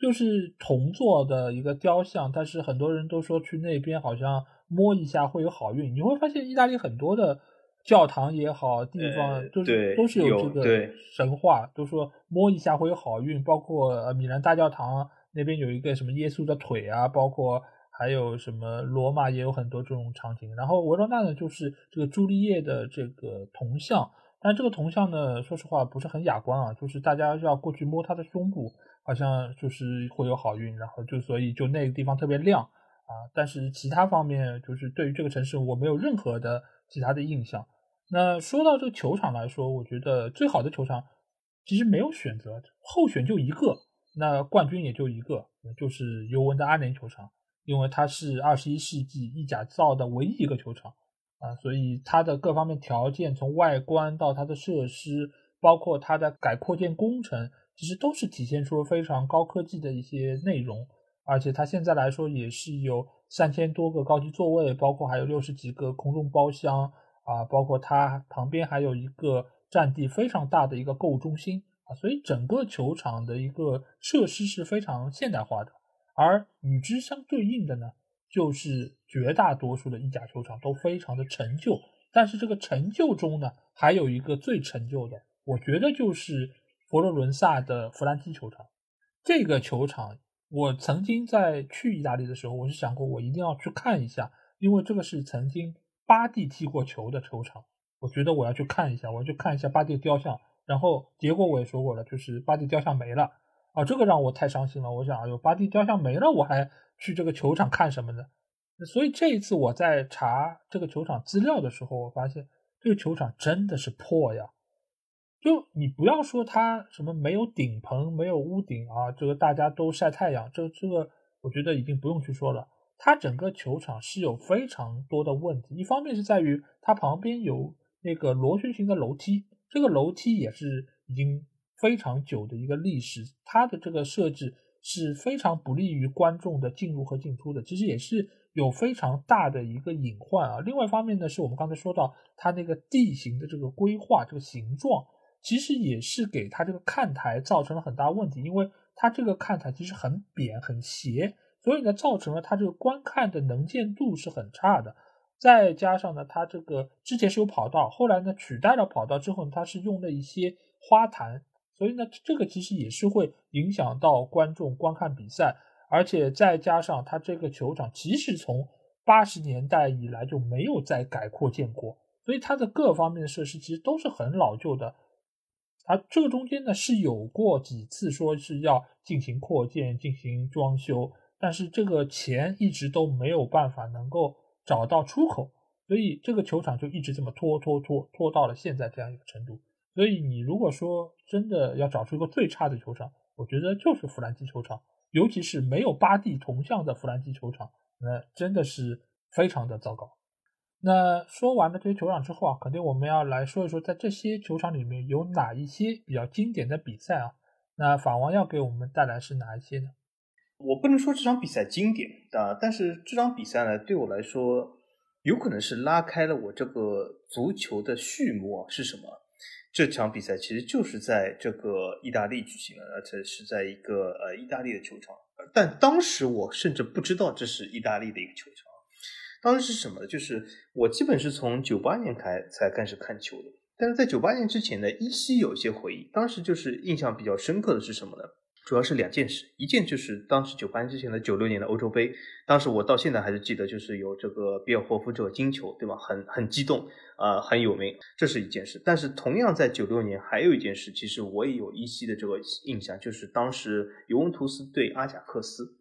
就是铜做的一个雕像，但是很多人都说去那边好像摸一下会有好运。你会发现意大利很多的。教堂也好，地方就是都是有这个神话，都说摸一下会有好运。包括呃米兰大教堂那边有一个什么耶稣的腿啊，包括还有什么罗马也有很多这种场景。然后维罗纳呢，就是这个朱丽叶的这个铜像，但这个铜像呢，说实话不是很雅观啊，就是大家要过去摸它的胸部，好像就是会有好运，然后就所以就那个地方特别亮啊。但是其他方面，就是对于这个城市我没有任何的其他的印象。那说到这个球场来说，我觉得最好的球场其实没有选择，候选就一个，那冠军也就一个，就是尤文的阿联球场，因为它是二十一世纪意甲造的唯一一个球场啊，所以它的各方面条件，从外观到它的设施，包括它的改扩建工程，其实都是体现出非常高科技的一些内容，而且它现在来说也是有三千多个高级座位，包括还有六十几个空中包厢。啊，包括它旁边还有一个占地非常大的一个购物中心啊，所以整个球场的一个设施是非常现代化的。而与之相对应的呢，就是绝大多数的意甲球场都非常的陈旧。但是这个陈旧中呢，还有一个最陈旧的，我觉得就是佛罗伦萨的弗兰基球场。这个球场，我曾经在去意大利的时候，我是想过我一定要去看一下。因为这个是曾经巴蒂踢过球的球场，我觉得我要去看一下，我要去看一下巴蒂雕像。然后结果我也说过了，就是巴蒂雕像没了啊，这个让我太伤心了。我想，哎呦，巴蒂雕像没了，我还去这个球场看什么呢？所以这一次我在查这个球场资料的时候，我发现这个球场真的是破呀。就你不要说它什么没有顶棚、没有屋顶啊，这个大家都晒太阳，这这个我觉得已经不用去说了。它整个球场是有非常多的问题，一方面是在于它旁边有那个螺旋形的楼梯，这个楼梯也是已经非常久的一个历史，它的这个设置是非常不利于观众的进入和进出的，其实也是有非常大的一个隐患啊。另外一方面呢，是我们刚才说到它那个地形的这个规划，这个形状其实也是给它这个看台造成了很大问题，因为它这个看台其实很扁很斜。所以呢，造成了它这个观看的能见度是很差的。再加上呢，它这个之前是有跑道，后来呢取代了跑道之后，它是用了一些花坛，所以呢，这个其实也是会影响到观众观看比赛。而且再加上它这个球场其实从八十年代以来就没有再改扩建过，所以它的各方面的设施其实都是很老旧的。它这个中间呢是有过几次说是要进行扩建、进行装修。但是这个钱一直都没有办法能够找到出口，所以这个球场就一直这么拖拖拖拖到了现在这样一个程度。所以你如果说真的要找出一个最差的球场，我觉得就是弗兰基球场，尤其是没有巴蒂铜像的弗兰基球场，那真的是非常的糟糕。那说完了这些球场之后啊，肯定我们要来说一说，在这些球场里面有哪一些比较经典的比赛啊？那法王要给我们带来是哪一些呢？我不能说这场比赛经典啊，但是这场比赛呢，对我来说，有可能是拉开了我这个足球的序幕啊。是什么？这场比赛其实就是在这个意大利举行的，而且是在一个呃意大利的球场。但当时我甚至不知道这是意大利的一个球场。当时是什么呢？就是我基本是从九八年开才开始看球的。但是在九八年之前呢，依稀有一些回忆。当时就是印象比较深刻的是什么呢？主要是两件事，一件就是当时九八年之前的九六年的欧洲杯，当时我到现在还是记得，就是有这个比尔霍夫这个金球，对吧？很很激动啊，很有名，这是一件事。但是同样在九六年还有一件事，其实我也有依稀的这个印象，就是当时尤文图斯对阿贾克斯，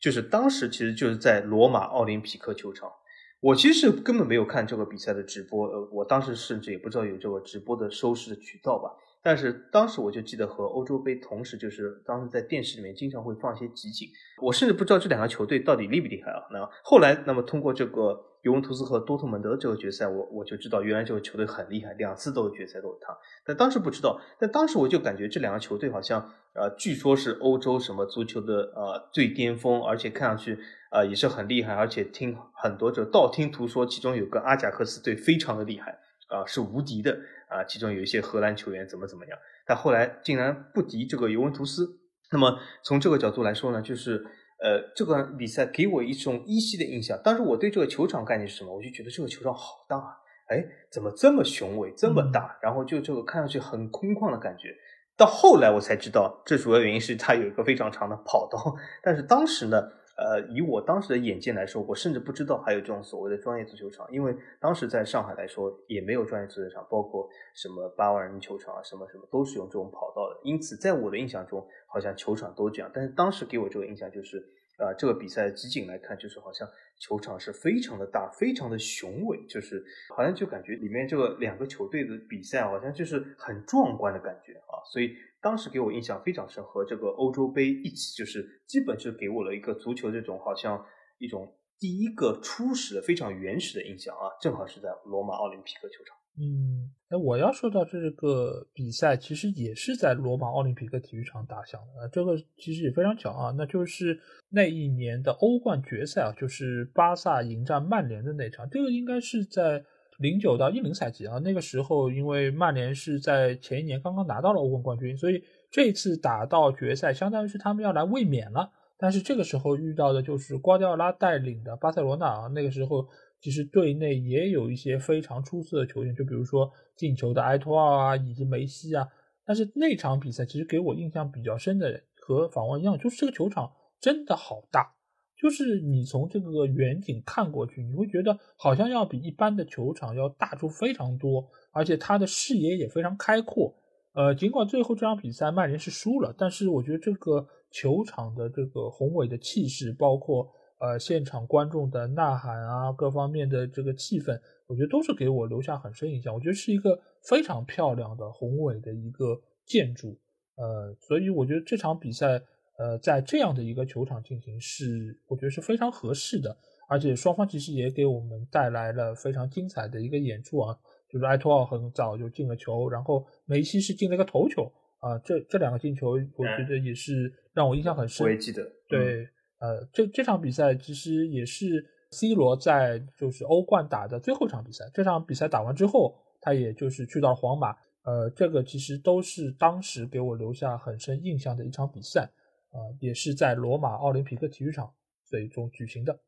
就是当时其实就是在罗马奥林匹克球场，我其实根本没有看这个比赛的直播，呃，我当时甚至也不知道有这个直播的收视的渠道吧。但是当时我就记得和欧洲杯同时，就是当时在电视里面经常会放一些集锦，我甚至不知道这两个球队到底厉不厉害啊。那后来，那么通过这个尤文图斯和多特蒙德这个决赛，我我就知道原来这个球队很厉害，两次都是决赛都是他。但当时不知道，但当时我就感觉这两个球队好像，呃，据说是欧洲什么足球的呃最巅峰，而且看上去呃也是很厉害，而且听很多这道听途说，其中有个阿贾克斯队非常的厉害啊，是无敌的。啊，其中有一些荷兰球员怎么怎么样，但后来竟然不敌这个尤文图斯。那么从这个角度来说呢，就是呃，这个比赛给我一种依稀的印象。当时我对这个球场概念是什么？我就觉得这个球场好大啊，哎，怎么这么雄伟，这么大？然后就这个看上去很空旷的感觉。到后来我才知道，这主要原因是它有一个非常长的跑道。但是当时呢。呃，以我当时的眼界来说，我甚至不知道还有这种所谓的专业足球场，因为当时在上海来说也没有专业足球场，包括什么八万人球场啊，什么什么都是用这种跑道的。因此，在我的印象中，好像球场都这样。但是当时给我这个印象就是，呃，这个比赛集锦来看，就是好像球场是非常的大，非常的雄伟，就是好像就感觉里面这个两个球队的比赛好像就是很壮观的感觉啊，所以。当时给我印象非常深，和这个欧洲杯一起，就是基本是给我了一个足球这种好像一种第一个初始的非常原始的印象啊，正好是在罗马奥林匹克球场。嗯，那我要说到这个比赛，其实也是在罗马奥林匹克体育场打响的，这个其实也非常巧啊，那就是那一年的欧冠决赛啊，就是巴萨迎战曼联的那场，这个应该是在。零九到一零赛季啊，那个时候因为曼联是在前一年刚刚拿到了欧冠冠军，所以这次打到决赛，相当于是他们要来卫冕了。但是这个时候遇到的就是瓜迪奥拉带领的巴塞罗那啊，那个时候其实队内也有一些非常出色的球员，就比如说进球的埃托奥啊，以及梅西啊。但是那场比赛其实给我印象比较深的和访问一样，就是这个球场真的好大。就是你从这个远景看过去，你会觉得好像要比一般的球场要大出非常多，而且它的视野也非常开阔。呃，尽管最后这场比赛曼联是输了，但是我觉得这个球场的这个宏伟的气势，包括呃现场观众的呐喊啊，各方面的这个气氛，我觉得都是给我留下很深印象。我觉得是一个非常漂亮的宏伟的一个建筑。呃，所以我觉得这场比赛。呃，在这样的一个球场进行是，我觉得是非常合适的，而且双方其实也给我们带来了非常精彩的一个演出啊，就是埃托奥很早就进了球，然后梅西是进了一个头球啊，这这两个进球，我觉得也是让我印象很深。我也记得。对，呃，这这场比赛其实也是 C 罗在就是欧冠打的最后一场比赛，这场比赛打完之后，他也就是去到皇马，呃，这个其实都是当时给我留下很深印象的一场比赛。呃，也是在罗马奥林匹克体育场最终举行的。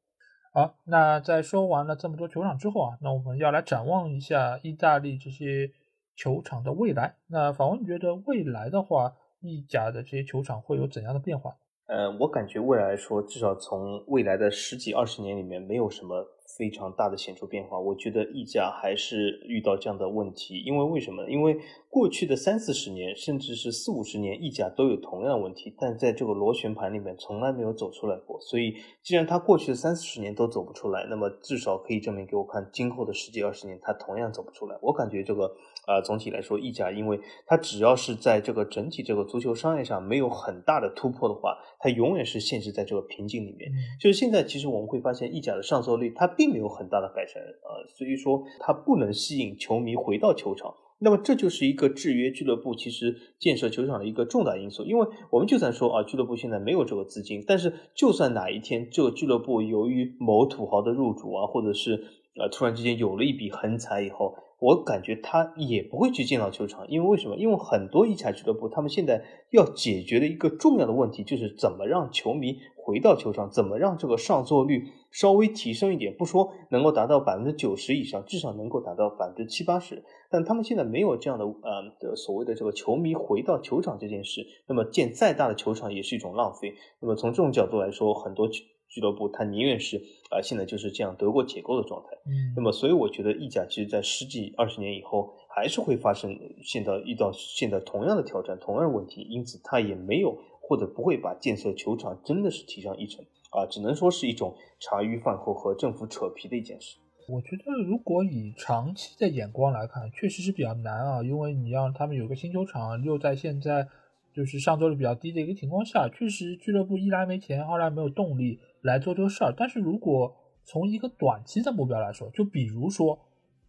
好，那在说完了这么多球场之后啊，那我们要来展望一下意大利这些球场的未来。那法文，你觉得未来的话，意甲的这些球场会有怎样的变化？呃，我感觉未来来说，至少从未来的十几二十年里面，没有什么。非常大的显著变化，我觉得溢价还是遇到这样的问题，因为为什么？因为过去的三四十年，甚至是四五十年，溢价都有同样的问题，但在这个螺旋盘里面从来没有走出来过。所以，既然它过去的三四十年都走不出来，那么至少可以证明给我看，今后的十几二十年它同样走不出来。我感觉这个啊，总体来说，意甲，因为它只要是在这个整体这个足球商业上没有很大的突破的话，它永远是限制在这个瓶颈里面。就是现在，其实我们会发现，意甲的上座率它并没有很大的改善，呃，所以说它不能吸引球迷回到球场，那么这就是一个制约俱乐部其实建设球场的一个重大因素。因为我们就算说啊，俱乐部现在没有这个资金，但是就算哪一天这个俱乐部由于某土豪的入主啊，或者是呃突然之间有了一笔横财以后，我感觉他也不会去建造球场，因为为什么？因为很多意甲俱乐部他们现在要解决的一个重要的问题就是怎么让球迷。回到球场，怎么让这个上座率稍微提升一点？不说能够达到百分之九十以上，至少能够达到百分之七八十。但他们现在没有这样的呃的所谓的这个球迷回到球场这件事，那么建再大的球场也是一种浪费。那么从这种角度来说，很多俱乐部他宁愿是啊现在就是这样得过且过的状态。嗯，那么所以我觉得意甲其实在十几二十年以后还是会发生现在遇到现在同样的挑战、同样的问题，因此他也没有。或者不会把建设球场真的是提上议程啊，只能说是一种茶余饭后和政府扯皮的一件事。我觉得如果以长期的眼光来看，确实是比较难啊，因为你让他们有个新球场，又在现在就是上座率比较低的一个情况下，确实俱乐部一来没钱，二来没有动力来做这个事儿。但是如果从一个短期的目标来说，就比如说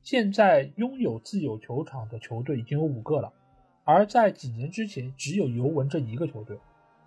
现在拥有自有球场的球队已经有五个了，而在几年之前只有尤文这一个球队。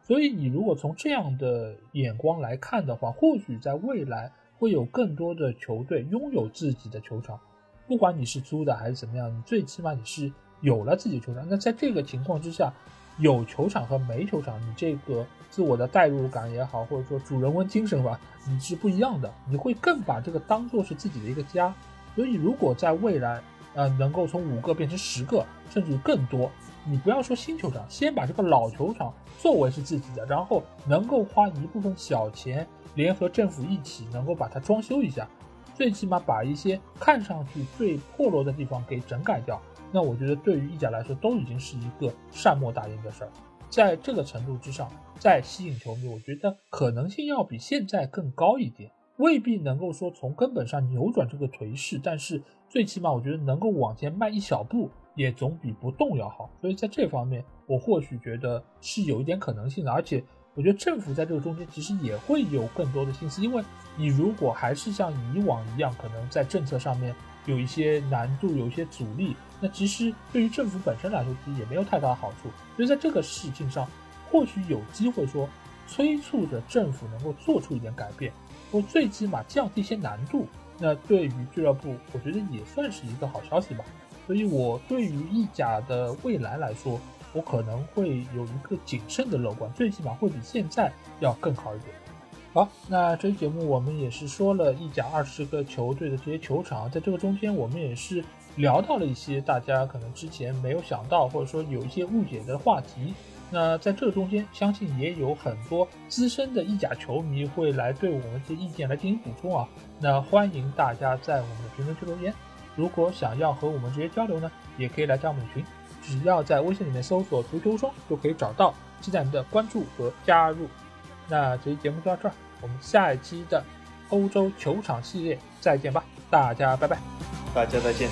所以，你如果从这样的眼光来看的话，或许在未来会有更多的球队拥有自己的球场，不管你是租的还是怎么样，你最起码你是有了自己球场。那在这个情况之下，有球场和没球场，你这个自我的代入感也好，或者说主人翁精神吧，你是不一样的。你会更把这个当做是自己的一个家。所以，如果在未来，呃，能够从五个变成十个，甚至更多。你不要说新球场，先把这个老球场作为是自己的，然后能够花一部分小钱，联合政府一起能够把它装修一下，最起码把一些看上去最破落的地方给整改掉。那我觉得对于意甲来说，都已经是一个善莫大焉的事儿。在这个程度之上，再吸引球迷，我觉得可能性要比现在更高一点，未必能够说从根本上扭转这个颓势，但是最起码我觉得能够往前迈一小步。也总比不动要好，所以在这方面，我或许觉得是有一点可能性的。而且，我觉得政府在这个中间其实也会有更多的心思，因为你如果还是像以往一样，可能在政策上面有一些难度、有一些阻力，那其实对于政府本身来说，其实也没有太大的好处。所以在这个事情上，或许有机会说催促着政府能够做出一点改变，或最起码降低一些难度。那对于俱乐部，我觉得也算是一个好消息吧。所以，我对于意甲的未来来说，我可能会有一个谨慎的乐观，最起码会比现在要更好一点。好，那这期节目我们也是说了意甲二十个球队的这些球场，在这个中间，我们也是聊到了一些大家可能之前没有想到，或者说有一些误解的话题。那在这中间，相信也有很多资深的意甲球迷会来对我们这些意见来进行补充啊。那欢迎大家在我们的评论区留言。如果想要和我们直接交流呢，也可以来加我们群，只要在微信里面搜索“足球双”就可以找到，期待您的关注和加入。那这期节目就到这儿，我们下一期的欧洲球场系列再见吧，大家拜拜，大家再见。